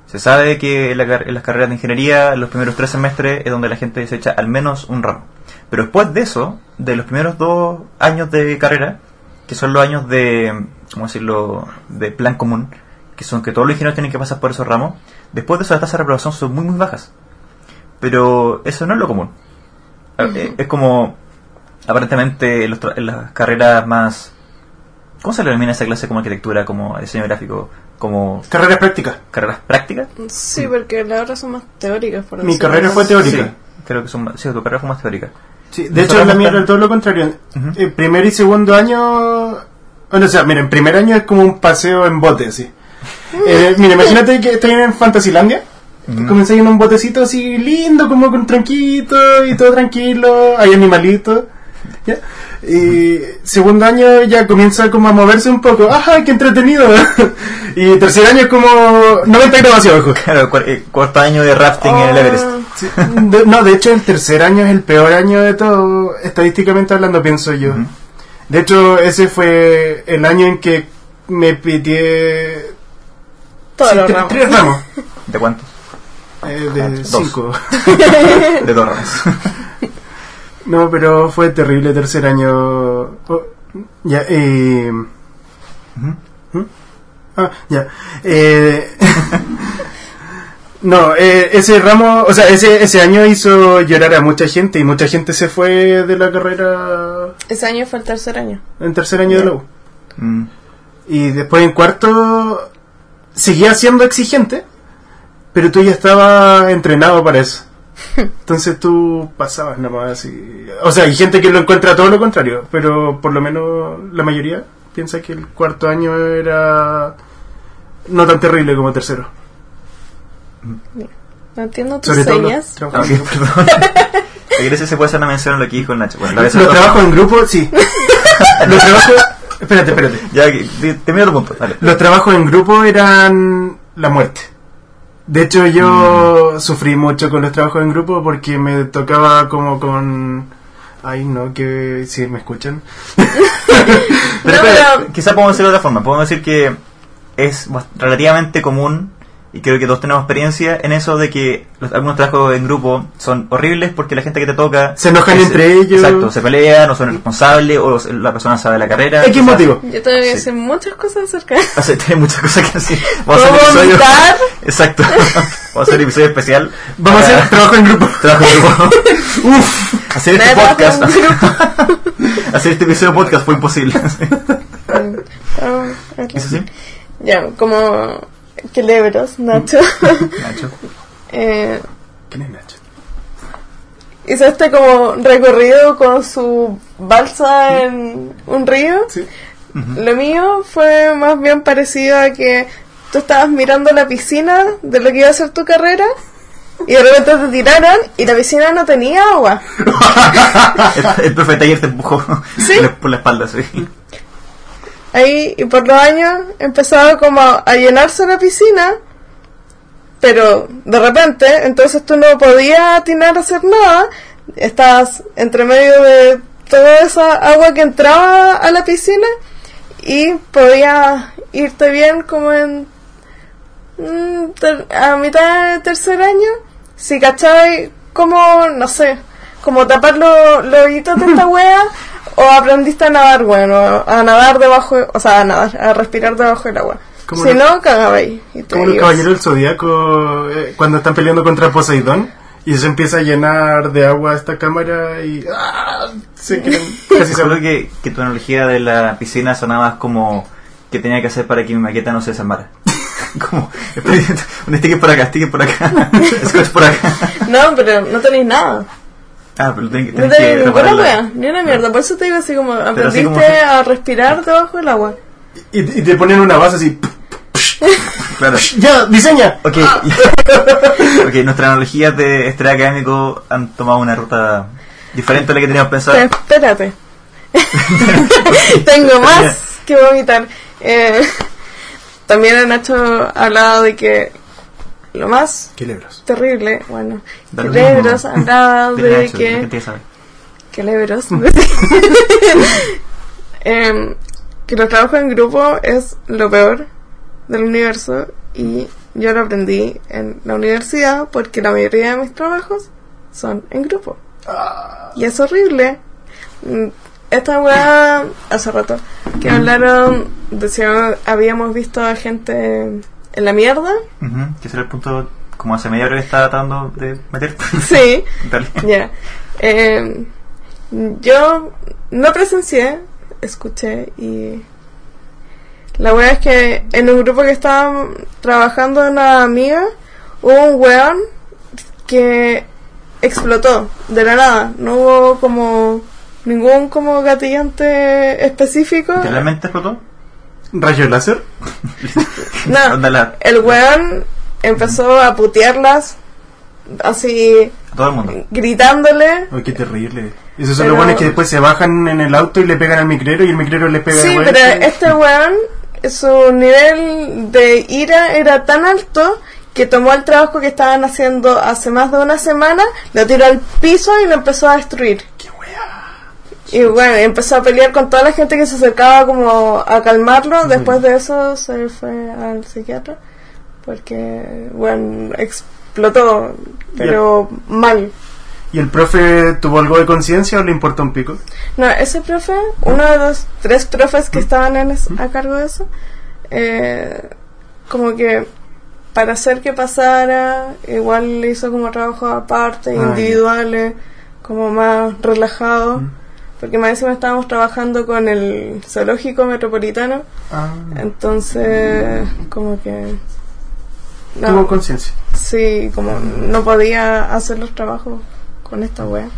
Se sabe que en, la en las carreras de ingeniería los primeros tres semestres es donde la gente desecha al menos un ramo. Pero después de eso, de los primeros dos años de carrera, que son los años de, ¿cómo decirlo?, de plan común, que son que todos los ingenieros tienen que pasar por esos ramos, después de eso las tasas de reprobación son muy, muy bajas. Pero eso no es lo común. Eh, Es como, aparentemente, en, los tra- en las carreras más... ¿Cómo se le denomina esa clase como arquitectura, como diseño gráfico, como Carreras prácticas. carreras prácticas? Sí, porque las otras son más teóricas. Por Mi carrera fue teórica. Sí, creo que son más, sí, tu carrera fue más teórica. Sí, de hecho, la mía era todo lo contrario. Ujú. El primer y segundo año. Bueno, o sea, miren, primer año es como un paseo en bote, así. Eh, mira, imagínate que estás en Fantasylandia. Ujú. Comenzáis en un botecito así lindo, como con tranquilo y todo tranquilo. Hay animalitos. ¿Ya? Y segundo año ya comienza como a moverse un poco. ¡Ajá, qué entretenido! y tercer año es como 90 grados hacia abajo. Claro, cu- eh, cuarto año de rafting en el Ah, Everest. Sí, de- no, de hecho el tercer año es el peor año de todo, estadísticamente hablando, pienso yo. Ujú. De hecho, ese fue el año en que me pitié Todos sí, los ramos. tres ramos. ¿De cuántos? Eh, de Dos. cinco. De dos ramos. No, pero fue terrible tercer año. Oh, ya, eh. ¿Mm? Ah, ya. Eh, no, eh, ese ramo, o sea, ese, ese año hizo llorar a mucha gente y mucha gente se fue de la carrera Ese año fue el tercer año. en tercer año de la U. Mm. Y después en cuarto seguía siendo exigente, pero tú ya estabas entrenado para eso. Entonces tú pasabas nomás así. O sea, hay gente que lo encuentra todo lo contrario, pero por lo menos la mayoría piensa que el cuarto año era no tan terrible como tercero. No entiendo tus Sobre todo los señas. Ah, en grupo. perdón. Iglesia se puede hacer una mención a lo que dijo Nacho. Bueno, Los trabajos en grupo, sí. Los trabajos... Espérate, espérate. Ya, que- te- termina tu punto. Dale. Los trabajos en grupo eran la muerte. De hecho, yo sufrí mucho con los trabajos en grupo porque me tocaba como con... Ay, no, que si me escuchan. Pero, No, espera, pero- quizá podemos decirlo de otra forma. Podemos decir que es relativamente común y creo que todos tenemos experiencia en eso de que los- algunos trabajos en grupo son horribles porque la gente que te toca Se enojan entre ellos. Exacto, se pelean o son responsables o la persona sabe la carrera. Quizás- motivo. Yo que Sí. decir muchas cosas acerca de O sea, tiene muchas cosas que decir. ¿Puedo hacer un episodio- vomitar? Exacto. Vamos a hacer un episodio especial. Vamos a hacer trabajo en grupo. trabajo en grupo. Uf, hacer este Nada, podcast. hacer este episodio podcast fue imposible. Ah, ¿Eso sí? Ya, como quelebros, Nacho. Nacho. eh, ¿Quién es Nacho? hizo este como recorrido con su balsa en un río. Sí. Lo mío fue más bien parecido a que tú estabas mirando la piscina de lo que iba a ser tu carrera y de repente te tiraron y la piscina no tenía agua. El, el profe Taller te empujó Sí. por la- por la espalda, sí. Ahí, y por los años empezaba como a, a llenarse la piscina, pero de repente, entonces tú no podías atinar a hacer nada, estabas entre medio de toda esa agua que entraba a la piscina y podías irte bien como en mm, a mitad de tercer año, si cachabas como, no sé, como tapar lo- los hoyitos de esta wea, o aprendiste a nadar, bueno, a nadar debajo, o sea, a nadar, a respirar debajo del agua. Como Si los- no, cagabais. Como los caballeros del zodiaco eh, cuando están peleando contra Poseidón y se empieza a llenar de agua esta cámara y ¡ah! se quedan casi se Seguro que, que tu analogía de la piscina sonaba más como que tenía que hacer para que mi maqueta no se desarmara. como, un sticker por acá, sticker por acá, scotch por acá. No, pero no tenéis nada. Ah, pero tenés, que- No tenés ninguna wea, ni una mierda. Por eso te digo así como, así aprendiste como- a respirar debajo del agua. y, y te ponen una base así Claro. ya diseña Ok, ok, nuestras analogías de estrés académico han tomado una ruta diferente a la que teníamos Pero pensado. espérate. Tengo más que vomitar. Eh, también el Nacho hablaba de que lo más qué lebros terrible, bueno, Da mismo. hablaba de que. Celebros. Em, que los trabajos en grupo es lo peor del universo y yo lo aprendí en la universidad porque la mayoría de mis trabajos son en grupo. Y es horrible. Mm, Esta weá, hace rato, que hablaron de si habíamos visto a gente en la mierda. Ujú, Que será el punto, como hace media hora que estaba tratando de meterte. Sí. Ya. Eh, yo no presencié, escuché y la wea es que en un grupo que estaba trabajando una amiga hubo un weón que explotó de la nada. No hubo como ningún como gatillante específico. ¿Realmente explotó? ¿Rayo láser? No, el weón empezó a putearlas así A todo el mundo. gritándole Ay, qué terrible. Esos son Pero- los buenos que después se bajan en el auto y le pegan al micrero y el micrero le pega Sí, de pero vuelta. este weón, su nivel de ira era tan alto que tomó el trabajo que estaban haciendo hace más de una semana, lo tiró al piso y lo empezó a destruir. Y bueno, empezó a pelear con toda la gente que se acercaba como a calmarlo. Después de eso se fue al psiquiatra porque, bueno, explotó, pero mal. ¿Y el profe tuvo algo de conciencia o le importa un pico? No, ese profe, uno de los tres profes que estaban en es- a cargo de eso, eh, como que para hacer que pasara, igual le hizo como trabajo aparte, Ah, individuales, como más relajado, porque más encima estábamos trabajando con el zoológico metropolitano, Ah, entonces como que... tuvo No, conciencia. sí, como no podía hacer los trabajos con esta wea.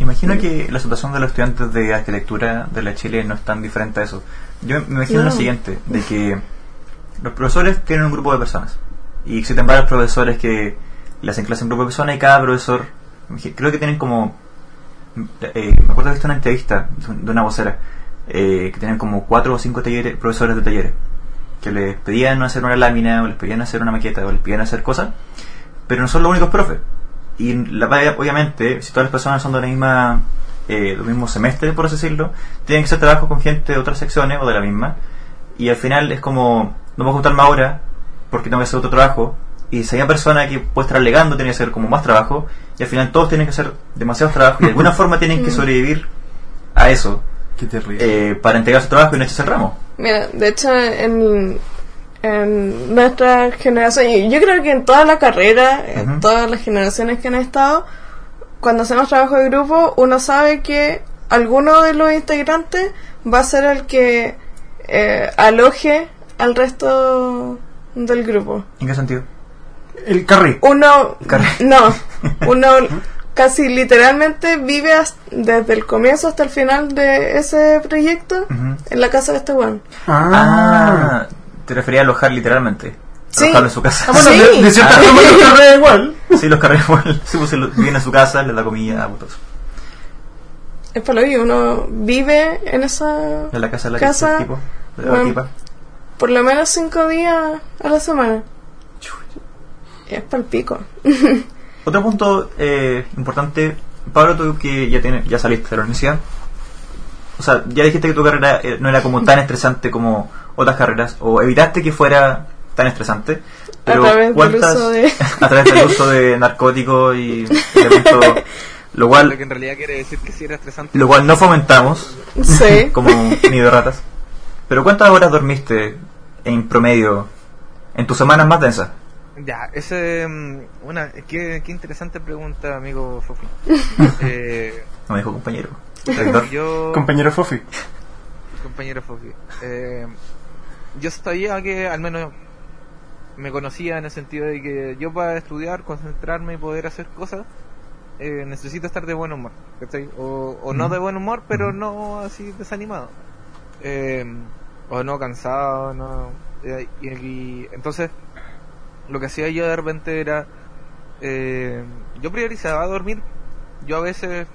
Imagino que la situación de los estudiantes de arquitectura de la Chile no es tan diferente a eso. Yo me imagino No. lo siguiente, de que los profesores tienen un grupo de personas y existen varios profesores que le hacen clase un grupo de personas y cada profesor, creo que tienen como, eh, me acuerdo que visto una entrevista de una vocera, eh, que tenían como cuatro o cinco talleres, profesores de talleres, que les pedían hacer una lámina o les pedían hacer una maqueta o les pedían hacer cosas, pero no son los únicos profes. Y la, obviamente, si todas las personas son de la misma, eh, del mismo semestre, por así decirlo, tienen que hacer trabajo con gente de otras secciones o de la misma. Y al final es como, no puedo juntarme ahora porque tengo que hacer otro trabajo. Y si hay una persona que puede estar alegando, tiene que hacer como más trabajo. Y al final todos tienen que hacer demasiados trabajos y de alguna forma tienen que sobrevivir a eso Qué terrible. eh, para entregar su trabajo y no echarse el ramo. Mira, de hecho, en, en nuestra generación, y yo creo que en toda la carrera, en todas las generaciones que han estado, cuando hacemos trabajo de grupo, uno sabe que alguno de los integrantes va a ser el que eh, aloje al resto del grupo. ¿En qué sentido? El carril. Uno, no, uno casi literalmente vive desde el comienzo hasta el final de ese proyecto en la casa de este weón. Ah. Ah, te refería a alojar literalmente. Sí. Alojarlo en su casa. Ah, bueno, Sí. de, de cierta Ah. forma los carrera igual. Sí, los carreros igual. Sí, pues viene a su casa, le da comida, pues, todo eso. Es por lo que uno vive en esa En la casa de la casa tipo, de la bueno, tipa. por lo menos cinco días a la semana. Es para el pico. Otro punto eh, importante, Pablo, tú que ya tienes, ya saliste de la universidad, o sea, ya dijiste que tu carrera eh, no era como tan estresante como otras carreras, o evitaste que fuera tan estresante. Pero través del ¿cuántas- uso de- a través del uso de narcóticos y elementos, lo Lo cual, que en realidad quiere decir que sí era estresante. lo cual no fomentamos Sí. como nido de ratas. Pero ¿cuántas horas dormiste en promedio en tus semanas más densas? Ya, ese. mm, Una, qué, qué interesante pregunta, amigo Fofi. eh, No me dijo compañero. Yo. Compañero Fofi. compañero Fofi. Eh, yo sabía que al menos me conocía en el sentido de que yo para estudiar, concentrarme y poder hacer cosas, eh, necesito estar de buen humor. ¿cachai? O, o no de buen humor, pero no así desanimado. Eh, o no cansado, no. eh, y, y- entonces, lo que hacía yo de repente era. eh, yo priorizaba dormir. Yo a veces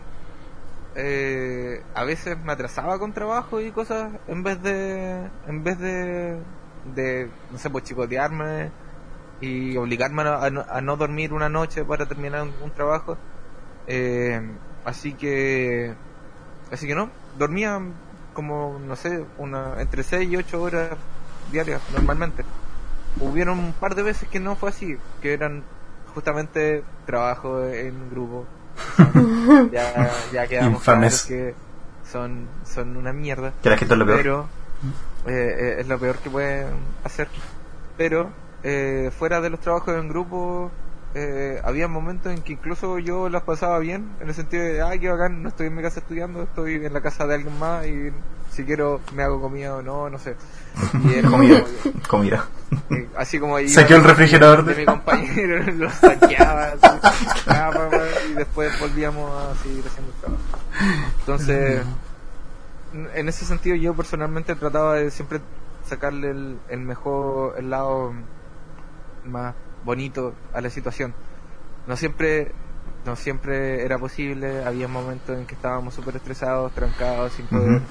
eh, a veces me atrasaba con trabajo y cosas en vez de en vez de de no sé pues chicotearme y obligarme a, no, dormir una noche para terminar un, un trabajo Eh, así que así que no dormía como no sé una entre 6 y 8 horas diarias normalmente hubieron un par de veces que no fue así, que eran justamente trabajo en grupo. Son- ya, ya quedamos Infames. claros que son, son una mierda. Que la gente es lo peor. Pero eh, eh, es lo peor que pueden hacer. Pero eh, fuera de los trabajos en grupo, eh, había momentos en que incluso yo las pasaba bien, en el sentido de, ay, qué bacán, no estoy en mi casa estudiando, estoy en la casa de alguien más y si quiero me hago comida o no, no sé. Y era Comida. como- Comida. eh, así como iba Saqueó el refrigerador de de- mi compañero, lo saqueaba así, pa, y después volvíamos a seguir haciendo el trabajo. Entonces, en ese sentido yo personalmente trataba de siempre sacarle el, el mejor, el lado más bonito a la situación. No siempre, no siempre era posible, había momentos en que estábamos súper estresados, trancados, sin poder.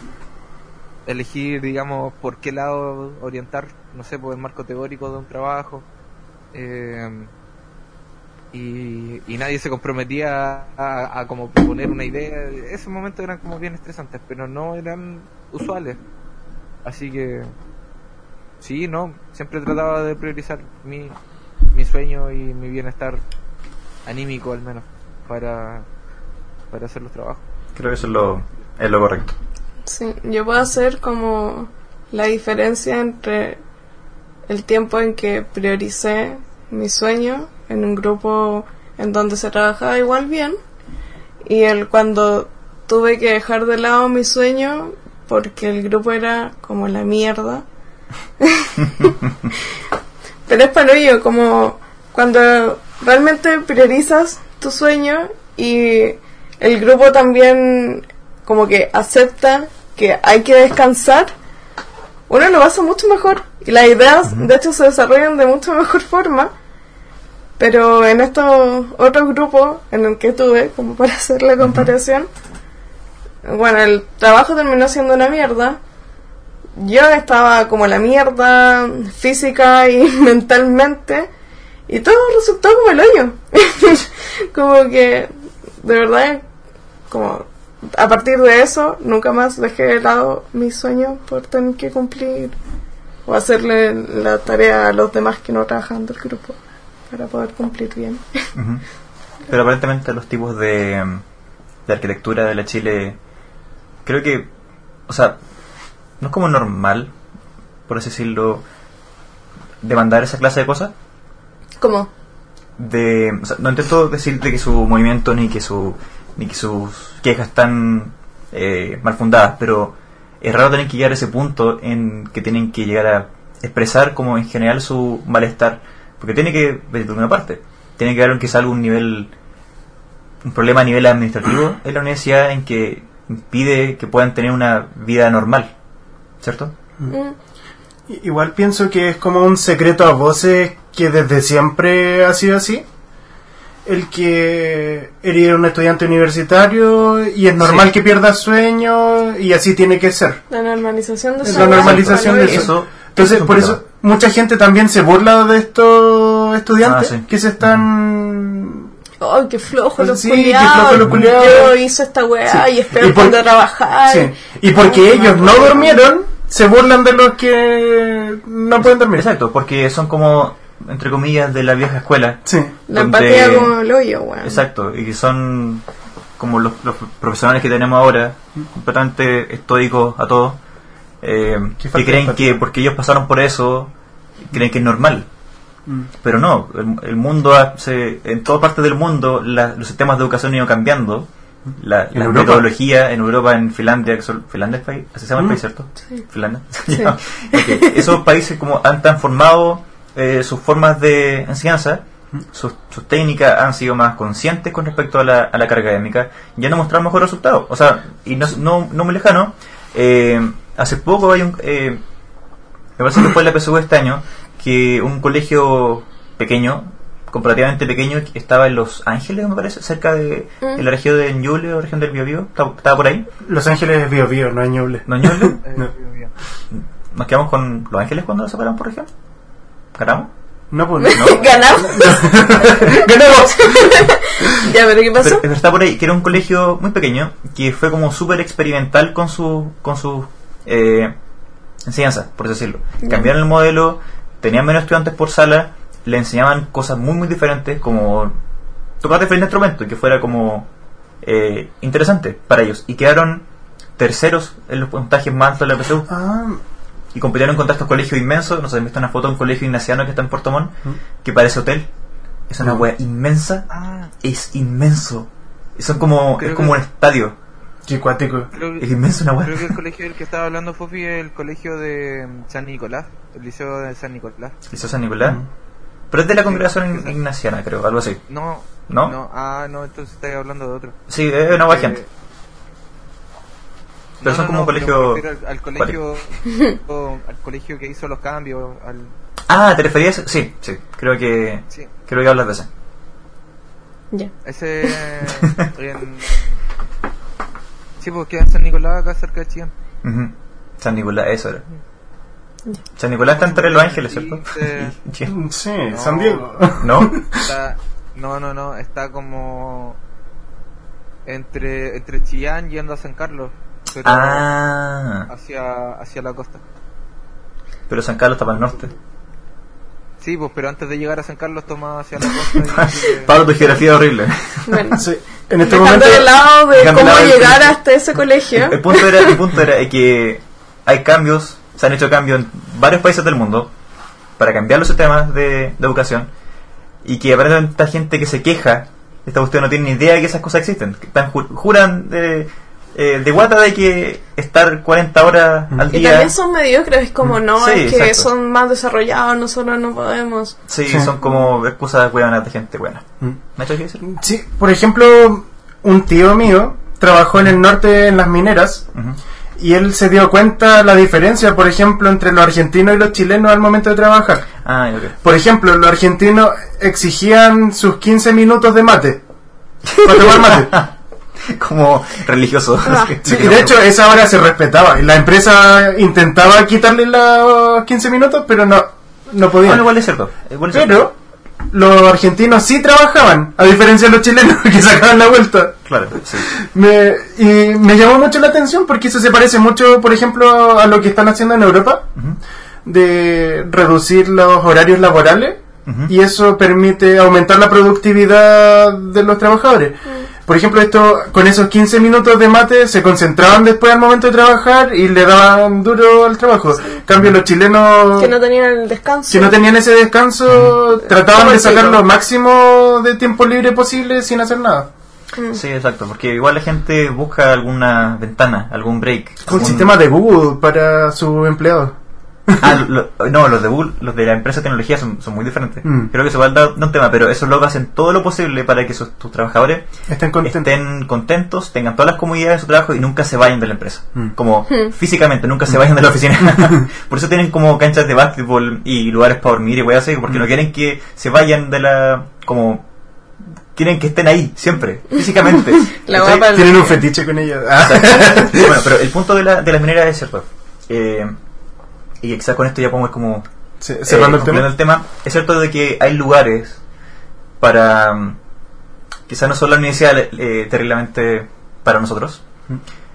Elegir, digamos, por qué lado orientar, no sé, por el marco teórico de un trabajo. Eh, y, nadie se comprometía a, a como proponer una idea. Esos momentos eran como bien estresantes, pero no eran usuales. Así que, sí, no, siempre trataba de priorizar mi, mi sueño y mi bienestar anímico al menos para, para hacer los trabajos. Creo que eso es lo, es lo correcto. Sí, yo puedo hacer como la diferencia entre el tiempo en que prioricé mi sueño en un grupo en donde se trabajaba igual bien y el cuando tuve que dejar de lado mi sueño porque el grupo era como la mierda. Pero es para ello, como cuando realmente priorizas tu sueño y el grupo también como que acepta que hay que descansar, uno lo pasa mucho mejor y las ideas de hecho se desarrollan de mucho mejor forma. Pero en estos otros grupos en el que tuve, como para hacer la comparación, bueno, el trabajo terminó siendo una mierda. Yo estaba como la mierda física y mentalmente y todo resultó como el hoyo. como que, de verdad, como a partir de eso, nunca más dejé de lado mis sueños por tener que cumplir o hacerle la tarea a los demás que no trabajan del grupo para poder cumplir bien. Pero aparentemente los tipos de, de arquitectura de la Chile, creo que, o sea, no es como normal, por así decirlo, demandar esa clase de cosas. ¿Cómo? De, o sea, no intento decir de que su movimiento ni que su ni que sus quejas están eh, mal fundadas, pero es raro tener que llegar a ese punto en que tienen que llegar a expresar como en general su malestar, porque tiene que venir de una parte, tiene que haber quizá algún nivel, un problema a nivel administrativo en la universidad en que impide que puedan tener una vida normal, ¿cierto? Mm, Igual pienso que es como un secreto a voces que desde siempre ha sido así. El que eres un estudiante universitario y es normal Sí. que pierdas sueño y así tiene que ser. La normalización de Es esa la normalización de eso. Eso- Entonces, es por eso mucha gente también se burla de estos estudiantes Ah, sí. que se están... ¡Ay, qué flojo los Sí, culiados! culiados. Yo hice esta weá Sí. y espero Y por- cuando trabajar. Sí. Y porque Ay, ellos no durmieron, se burlan de los que no pueden dormir. Exacto, porque son como, entre comillas, de la vieja escuela. Sí. La donde- empatía como el hoyo, weón. Exacto, y que son como los, los profesionales que tenemos ahora, completamente estoicos a todo, eh, que creen empatía. que porque ellos pasaron por eso, creen que es normal. Mm. Pero no, el, el mundo, ha- se, en toda parte del mundo, la- los sistemas de educación han ido cambiando. La, En la metodología en Europa, en Finlandia, que son- Finlandia es país, así se llama el Mm. país, ¿cierto? Sí. Finlandia. Sí. Esos países como han transformado eh, sus formas de enseñanza, sus, sus técnicas han sido más conscientes con respecto a la, a la carga académica y han demostrado mejores resultados. O sea, y no, no, no muy lejano, eh, hace poco hay un... eh, me parece que fue en la PSU este año, que un colegio pequeño, comparativamente pequeño, que estaba en Los Ángeles, me parece, cerca de Mm. en la región de Ñuble o región del Biobío, estaba, estaba por ahí, Los Ángeles es Bio Bio, no es Ñuble. ¿no Ñuble? Eh, No. ¿Nos quedamos con Los Ángeles cuando nos separamos por región? ¿Ganamos? No, pues no. Ganamos. ¡Ganamos! ya, pero ¿qué pasó? Pero está por ahí, que era un colegio muy pequeño, que fue como súper experimental con su con su eh, enseñanza, por así decirlo. Cambiaron el modelo, tenían menos estudiantes por sala, le enseñaban cosas muy, muy diferentes, como tocar diferentes instrumentos, y que fuera como eh, interesante para ellos. Y quedaron terceros en los puntajes más altos de la PSU. Ah, Y compitieron contra estos colegios inmensos. No sé, han visto una foto de un colegio ignaciano que está en Puerto Montt, que parece hotel. Es una Mm. wea inmensa. Ah, Es inmenso. Son como, Creo es como que- un estadio. qué cuático. creo, Es inmenso una wea. creo que el colegio del que estaba hablando Fofi es el colegio de mm, San Nicolás, el liceo de San Nicolás. Liceo San Nicolás. Mm. Pero es de la congregación ignaciana, creo, algo así. No, ¿No? ah, no, entonces estáis hablando de otro. Sí, es una wea Eh, gente. Pero no, son no, como no, colegio- Al, al colegio, o al colegio que hizo los cambios, al, Ah, ¿te referías? Sí, sí. Creo que, sí, creo que hablas de ese. Ya. ese, en, sí, pues queda en San Nicolás, acá cerca de Chillán. San Nicolás, eso era. San Nicolás está entre Los Ángeles, ¿cierto? Sí. Sí. Sí, No. San Diego. ¿No? Está, no, no, no, está como entre, entre Chillán yendo a San Carlos, pero Ah, hacia, hacia la costa. pero San Carlos está para el norte. Sí, pues, pero antes de llegar a San Carlos toma hacia la costa. y- Pablo, tu geografía es horrible. Bueno, Sí, en este dejando momento. de lado de cómo lado llegar hasta ese colegio. El punto era, el punto era que hay cambios, se han hecho cambios en varios países del mundo para cambiar los sistemas de, de educación y que aparentemente esta gente que se queja, esta cuestión no tiene ni idea de que esas cosas existen. Que están, ju- juran de, eh, de guata de que estar 40 horas al Y día... también son mediocres, es como no, Sí, es que exacto. son más desarrollados, nosotros no podemos. Sí, Sí. son como excusas hueonas de gente buena. Mm. ¿Nacho, qué decir? Sí, por ejemplo, un tío mío trabajó en el norte en las mineras y él se dio cuenta la diferencia, por ejemplo, entre los argentinos y los chilenos al momento de trabajar. Ah, ok. Por ejemplo, los argentinos exigían sus 15 minutos de mate. Para tomar mate. como religioso. Ah. Sí, de hecho esa hora se respetaba. La empresa intentaba quitarle los 15 minutos, pero no, no Bueno, podían. igual es cierto. Igual es cierto. Pero los argentinos sí trabajaban, a diferencia de los chilenos que sacaban la vuelta. Claro, sí. Me, y me llamó mucho la atención porque eso se parece mucho, por ejemplo, a lo que están haciendo en Europa, de reducir los horarios laborales Y eso permite aumentar la productividad de los trabajadores. Por ejemplo, esto con esos 15 minutos de mate se concentraban después al momento de trabajar y le daban duro al trabajo. En cambio, los chilenos Que no tenían el descanso. que no tenían ese descanso trataban de sacar lo máximo de tiempo libre posible sin hacer nada. Sí, exacto, porque igual la gente busca alguna ventana, algún break. Un algún- sistema de Google para sus empleados. Ah, lo- no, los de Google, los de la empresa de tecnología son, son muy diferentes. Mm. Creo que eso va a dar un tema, pero esos locos hacen todo lo posible para que sus, tus trabajadores Estén contentos. estén contentos, tengan todas las comodidades de su trabajo y nunca se vayan de la empresa. Mm. Como físicamente, nunca se vayan de la oficina. Por eso tienen como canchas de básquetbol y lugares para dormir y wey así, porque no quieren que se vayan de la... como... Quieren que estén ahí, siempre, físicamente. Tienen un fetiche con ellos. Ah. bueno, pero el punto de la, de las mineras es cierto. Eh, y quizás con esto ya podemos como Sí, eh, cerrando el tema. el tema. Es cierto de que hay lugares para... mm, Quizás no son la universidad eh, terriblemente para nosotros.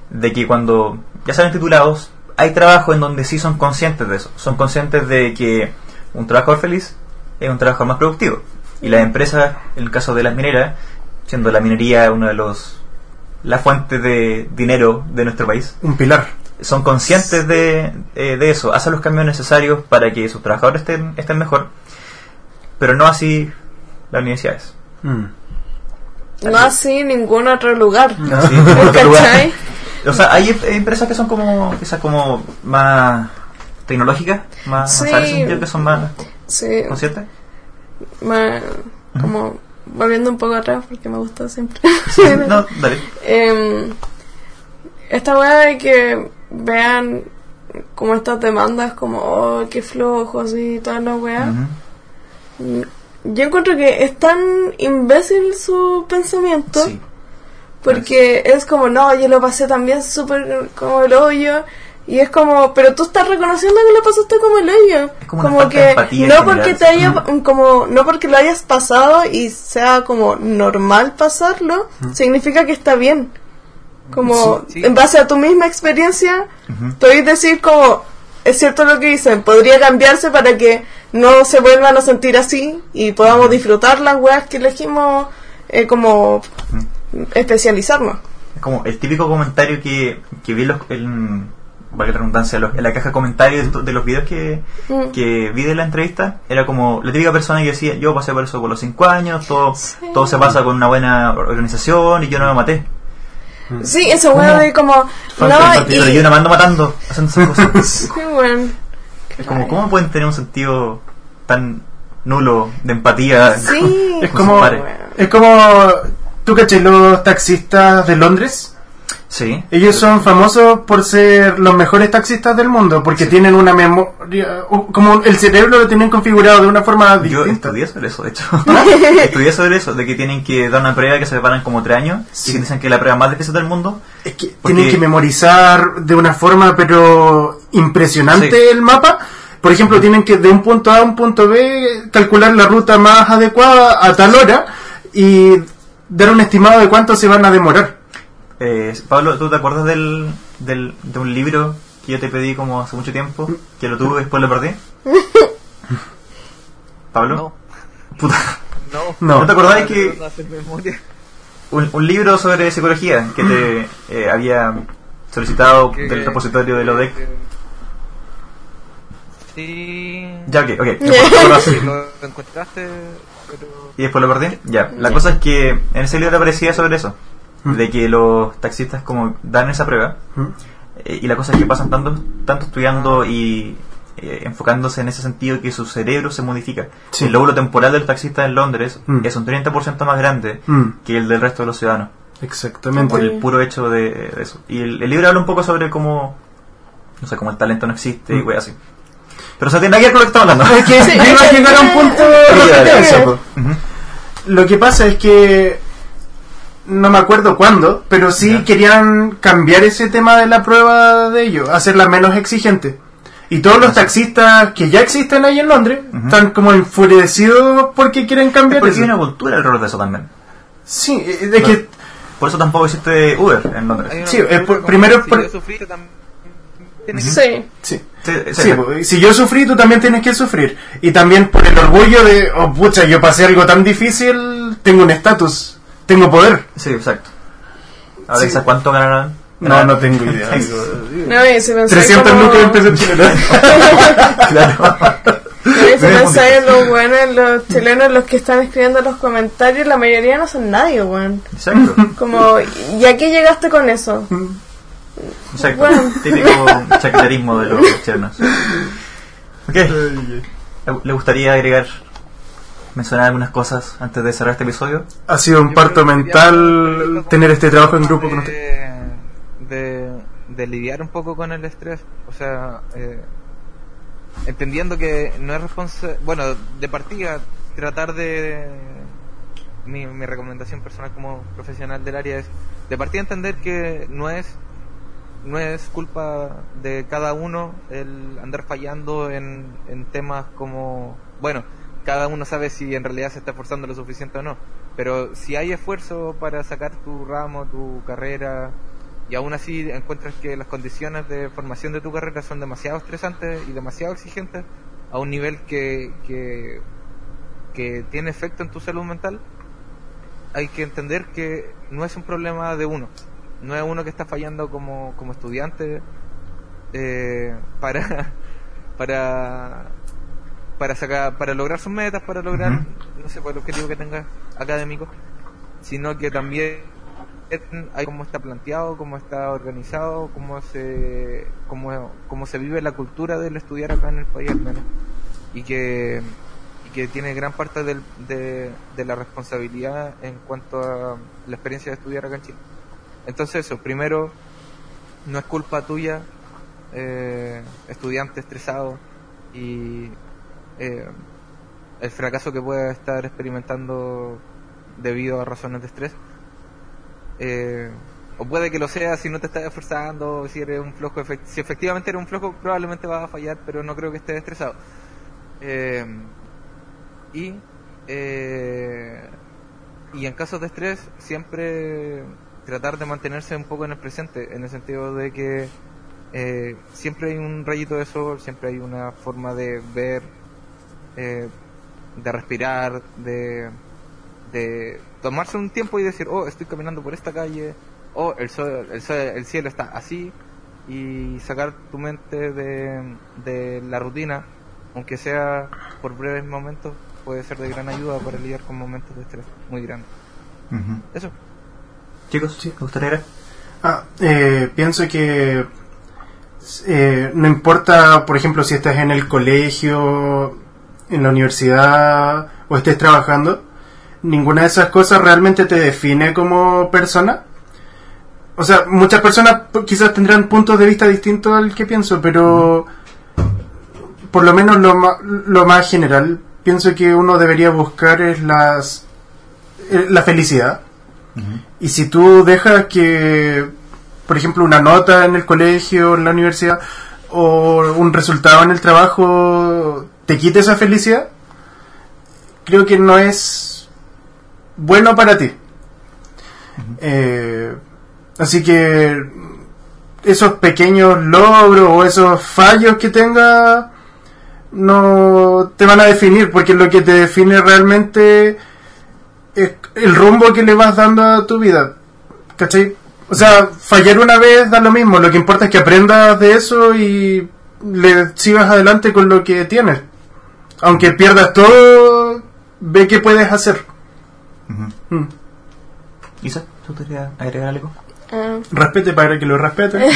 De que cuando ya salen titulados, hay trabajo en donde sí son conscientes de eso. Son conscientes de que un trabajador feliz es un trabajador más productivo. Y las empresas, en el caso de las mineras, siendo la minería uno de los... la fuente de dinero de nuestro país, Un pilar. Son conscientes de, eh, de eso, hacen los cambios necesarios para que sus trabajadores estén, estén mejor, pero no así las universidades. Mm. No así ningún otro lugar. Otro lugar. ¿Cachai? O sea, hay em- empresas que son como, quizás como más tecnológicas, más Sí. avanzadas en ese sentido, que son más Sí, conscientes. ma- como volviendo un poco atrás porque me gusta siempre. No, dale. Em, esta weá de que vean como estas demandas como, oh, qué flojos y toda la weá. Ujú. Yo encuentro que es tan imbécil su pensamiento. Sí. Porque es como, no, yo lo pasé también súper como el hoyo. Y es como, pero tú estás reconociendo que lo pasaste como el hoyo. Como que no porque general, te haya, como, no porque lo hayas pasado y sea como normal pasarlo, significa que está bien. Como, Sí, sí. en base a tu misma experiencia, Ujú. podéis decir como, es cierto lo que dicen, podría cambiarse para que no se vuelvan a sentir así y podamos disfrutar las weas que elegimos eh, como especializarnos. Es como el típico comentario que, que vi en los, en, valga la redundancia, los- en la caja de comentarios de, de los videos que, Mm. que vi de la entrevista. Era como la típica persona que decía, yo pasé por eso por los 5 años, todo, Sí. todo se pasa con una buena organización y yo no me maté. Sí, esa wea de como... Falta No, y- yo no me ando matando haciendo esas cosas. Sí, weón. es como, ¿cómo pueden tener un sentido tan nulo de empatía? Sí. Es con como, es como, ¿tú caché los taxistas de Londres? Sí. Ellos son famosos por ser los mejores taxistas del mundo, porque tienen una memoria, como el cerebro lo tienen configurado de una forma Yo distinta. estudié sobre eso, de hecho. estudié sobre eso, de que tienen que dar una prueba que se preparan como tres años Sí. y dicen que es la prueba más difícil del mundo. Es que Porque- tienen que memorizar de una forma pero impresionante Sí. el mapa. Por ejemplo, tienen que de un punto A a un punto B calcular la ruta más adecuada a tal hora y dar un estimado de cuánto se van a demorar. Eh, Pablo, ¿tú te acuerdas del, del, de un libro que yo te pedí como hace mucho tiempo? Que lo tuve y después lo perdí. ¿Pablo? No, Puta. no. No. ¿No te acordás que un, un libro sobre psicología que te eh, había solicitado Que- del repositorio de ODEC? Sí. Ya, ok, ok. Sí, lo encontraste, pero... ¿Y después lo perdí? Ya. La cosa es que en ese libro aparecía sobre eso. De que los taxistas como dan esa prueba. eh, y la cosa es que pasan tanto, tanto estudiando y eh, enfocándose en ese sentido que su cerebro se modifica. Sí. El lóbulo temporal del taxista en Londres Mm. es un 30% más grande Mm. que el del resto de los ciudadanos. Exactamente. Por el puro hecho de, de eso. Y el, el libro habla un poco sobre cómo, no sé, cómo el talento no existe y wey así. Pero eso tiene nada que ver con lo que estamos hablando. Es que Sí, yo iba a es que- llegar a un punto Sí, de referencia. Lo que pasa es que no me acuerdo cuándo, pero sí Ya. querían cambiar ese tema de la prueba de ellos, hacerla menos exigente. Y todos los taxistas que ya existen ahí en Londres están como enfurecidos porque quieren Es cambiar porque hay eso. una cultura alrededor de eso también. Sí, eh, de que Por eso tampoco existe Uber en Londres. Hay Sí, eh, cultura por- primero si por- yo sufrí, también tienes que- Sí. sí. Sí, sí, Sí, pues, si yo sufrí, tú también tienes que sufrir. Y también por el orgullo de, oh pucha, yo pasé algo tan difícil, tengo un estatus, tengo poder. sí, exacto. Sí. quizás cuánto ganarán. No, no tengo idea. No, y si pensáis 300 como- lucas en pesos chilenos. claro. y si Pero es pensáis en los buenos, los chilenos, los que están escribiendo los comentarios, la mayoría no son nadie, weón. Exacto. Como, ¿y a qué llegaste con eso? Exacto. Bueno. Típico chaqueterismo de los chilenos. Ok. ¿Le- ¿Le gustaría agregar, mencionar algunas cosas antes de cerrar este episodio? Ha sido un Yo parto mental tener este trabajo en grupo con usted. de, de, de lidiar un poco con el estrés. O sea, eh, entendiendo que no es responsable. Bueno, de partida, tratar de. Mi, mi recomendación personal como profesional del área es de partida entender que no es no es culpa de cada uno el andar fallando en, en temas como bueno cada uno sabe si en realidad se está esforzando lo suficiente o no. Pero si hay esfuerzo para sacar tu ramo tu carrera y aún así encuentras que las condiciones de formación de tu carrera son demasiado estresantes y demasiado exigentes a un nivel que, que, que tiene efecto en tu salud mental hay que entender que no es un problema de uno. No es uno que está fallando como, como estudiante eh, para para para sacar para lograr sus metas para lograr no sé por el objetivo que tenga académico sino que también hay cómo está planteado cómo está organizado cómo se cómo, cómo se vive la cultura del estudiar acá en el país al menos. Y que y que tiene gran parte del- de, de la responsabilidad en cuanto a la experiencia de estudiar acá en Chile. Entonces eso, primero, no es culpa tuya, eh, estudiante estresado y eh, el fracaso que pueda estar experimentando debido a razones de estrés. Eh, o puede que lo sea si no te estás esforzando, si eres un flojo, efect- si efectivamente eres un flojo probablemente vas a fallar, pero no creo que estés estresado. Eh, y eh, y en casos de estrés siempre tratar de mantenerse un poco en el presente en el sentido de que eh, siempre hay un rayito de sol siempre hay una forma de ver eh, de respirar, de, de tomarse un tiempo y decir, oh, estoy caminando por esta calle, oh, el, sol, el, sol- el cielo está así, y sacar tu mente de, de la rutina, aunque sea por breves momentos, puede ser de gran ayuda para lidiar con momentos de estrés muy grandes. Ujú. Eso. Chicos, ¿me gustaría? Ah, eh, pienso que eh, no importa, por ejemplo, si estás en el colegio, en la universidad o estés trabajando, ninguna de esas cosas realmente te define como persona. O sea, muchas personas quizás tendrán puntos de vista distintos al que pienso, pero por lo menos lo, lo más general, pienso que uno debería buscar es las, eh, la felicidad. Y si tú dejas que, por ejemplo, una nota en el colegio, en la universidad, o un resultado en el trabajo te quite esa felicidad, creo que no es bueno para ti. Eh, así que esos pequeños logros o esos fallos que tengas no te van a definir, porque lo que te define realmente es el rumbo que le vas dando a tu vida. ¿Cachai? O sea, fallar una vez da lo mismo, lo que importa es que aprendas de eso y le sigas adelante con lo que tienes. Aunque pierdas todo, ve qué puedes hacer. Mm. Isa, ¿tú querías agregar algo? Ah, Respete para que lo respete.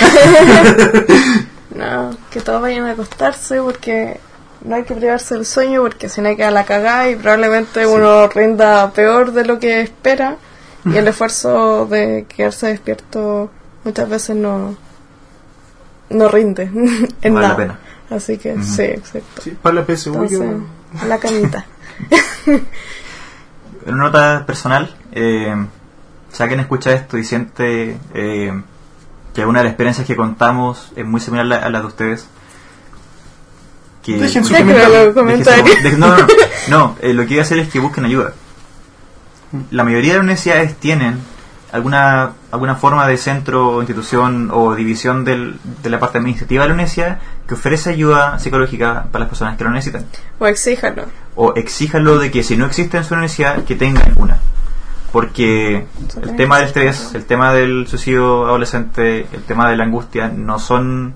no, que todos vayan a acostarse porque no hay que privarse del sueño porque si no hay que a la cagada y probablemente uno rinda peor de lo que espera y el esfuerzo de quedarse despierto muchas veces no no rinde en Vale la pena. Así que sí, exacto. Sí, para la PSU, Entonces, yo- a la camita. En una nota personal, eh, si alguien escucha esto y siente eh, que alguna de las experiencias que contamos es muy similar a la, de ustedes, que Dejen su comentario. en los comentarios. Deje- deje- no, no, no, no, eh, lo que iba a hacer es que busquen ayuda. La mayoría de las universidades tienen alguna alguna forma de centro, institución o división del- de la parte administrativa de la universidad que ofrece ayuda psicológica para las personas que lo necesitan. O exíjalo. O exíjanlo de que si no existe en su universidad, que tengan una. Porque el tema del estrés, el tema del suicidio adolescente, el tema de la angustia, no son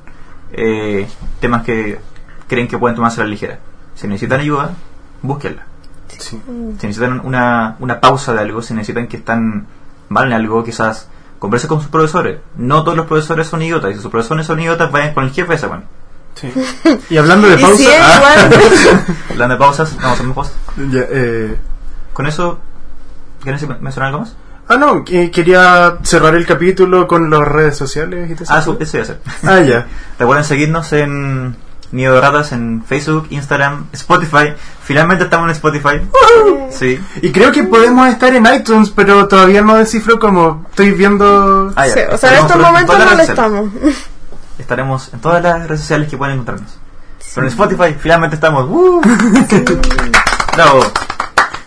eh, temas que creen que pueden tomarse a la ligera. Si necesitan ayuda, búsquenla. Sí. Si necesitan una, una pausa de algo, si necesitan que están mal en algo, quizás conversen con sus profesores. No todos los profesores son idiotas. Y si sus profesores son idiotas, vayan con el jefe de esa bueno. Sí. Y hablando de Y pausa, si ah, igual, Hablando de pausas, vamos a hacer una pausa. ya, eh, Con eso, ¿quieres mencionar algo más? ah, no, que quería cerrar el capítulo con las redes sociales y todo Ah, eso. eso iba a hacer. Ah, ya. Recuerden seguirnos en Nido de Ratas en Facebook, Instagram, Spotify. Finalmente estamos en Spotify. Sí. Y creo que podemos estar en iTunes, pero todavía no descifro cómo. Estoy viendo. Ah, sí, o sea, en estos en momentos no lo estamos. Estaremos en todas las redes sociales que pueden encontrarnos. Pero en Spotify finalmente estamos. ¡Uh! Bravo.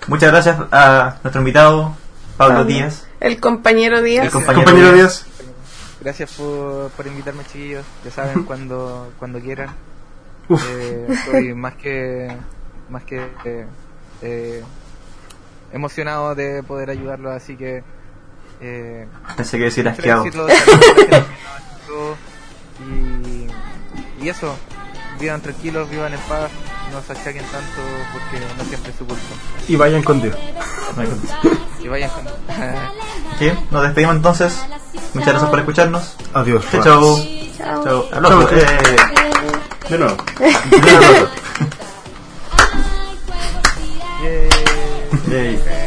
Muchas gracias a nuestro invitado, Pablo Pablo. Díaz. El compañero Díaz. El compañero Compañero Díaz. Díaz. Gracias por, por invitarme, chiquillos. Ya saben, cuando, cuando quieran. Eh, estoy más que más que eh, eh, emocionado de poder ayudarlos, así que eh, Pensé que decir asqueado. decirlo, y, y eso, vivan tranquilos, vivan en paz, no se achaquen tanto porque no siempre es su culpa. Y vayan con Dios. Y vayan con... ¿Qué? Nos despedimos entonces. Muchas gracias por escucharnos. Adiós. Chao, chao. Chao. Chao. Aplausos. Chao. Eh, De nuevo. aplausos. Yay. Yay.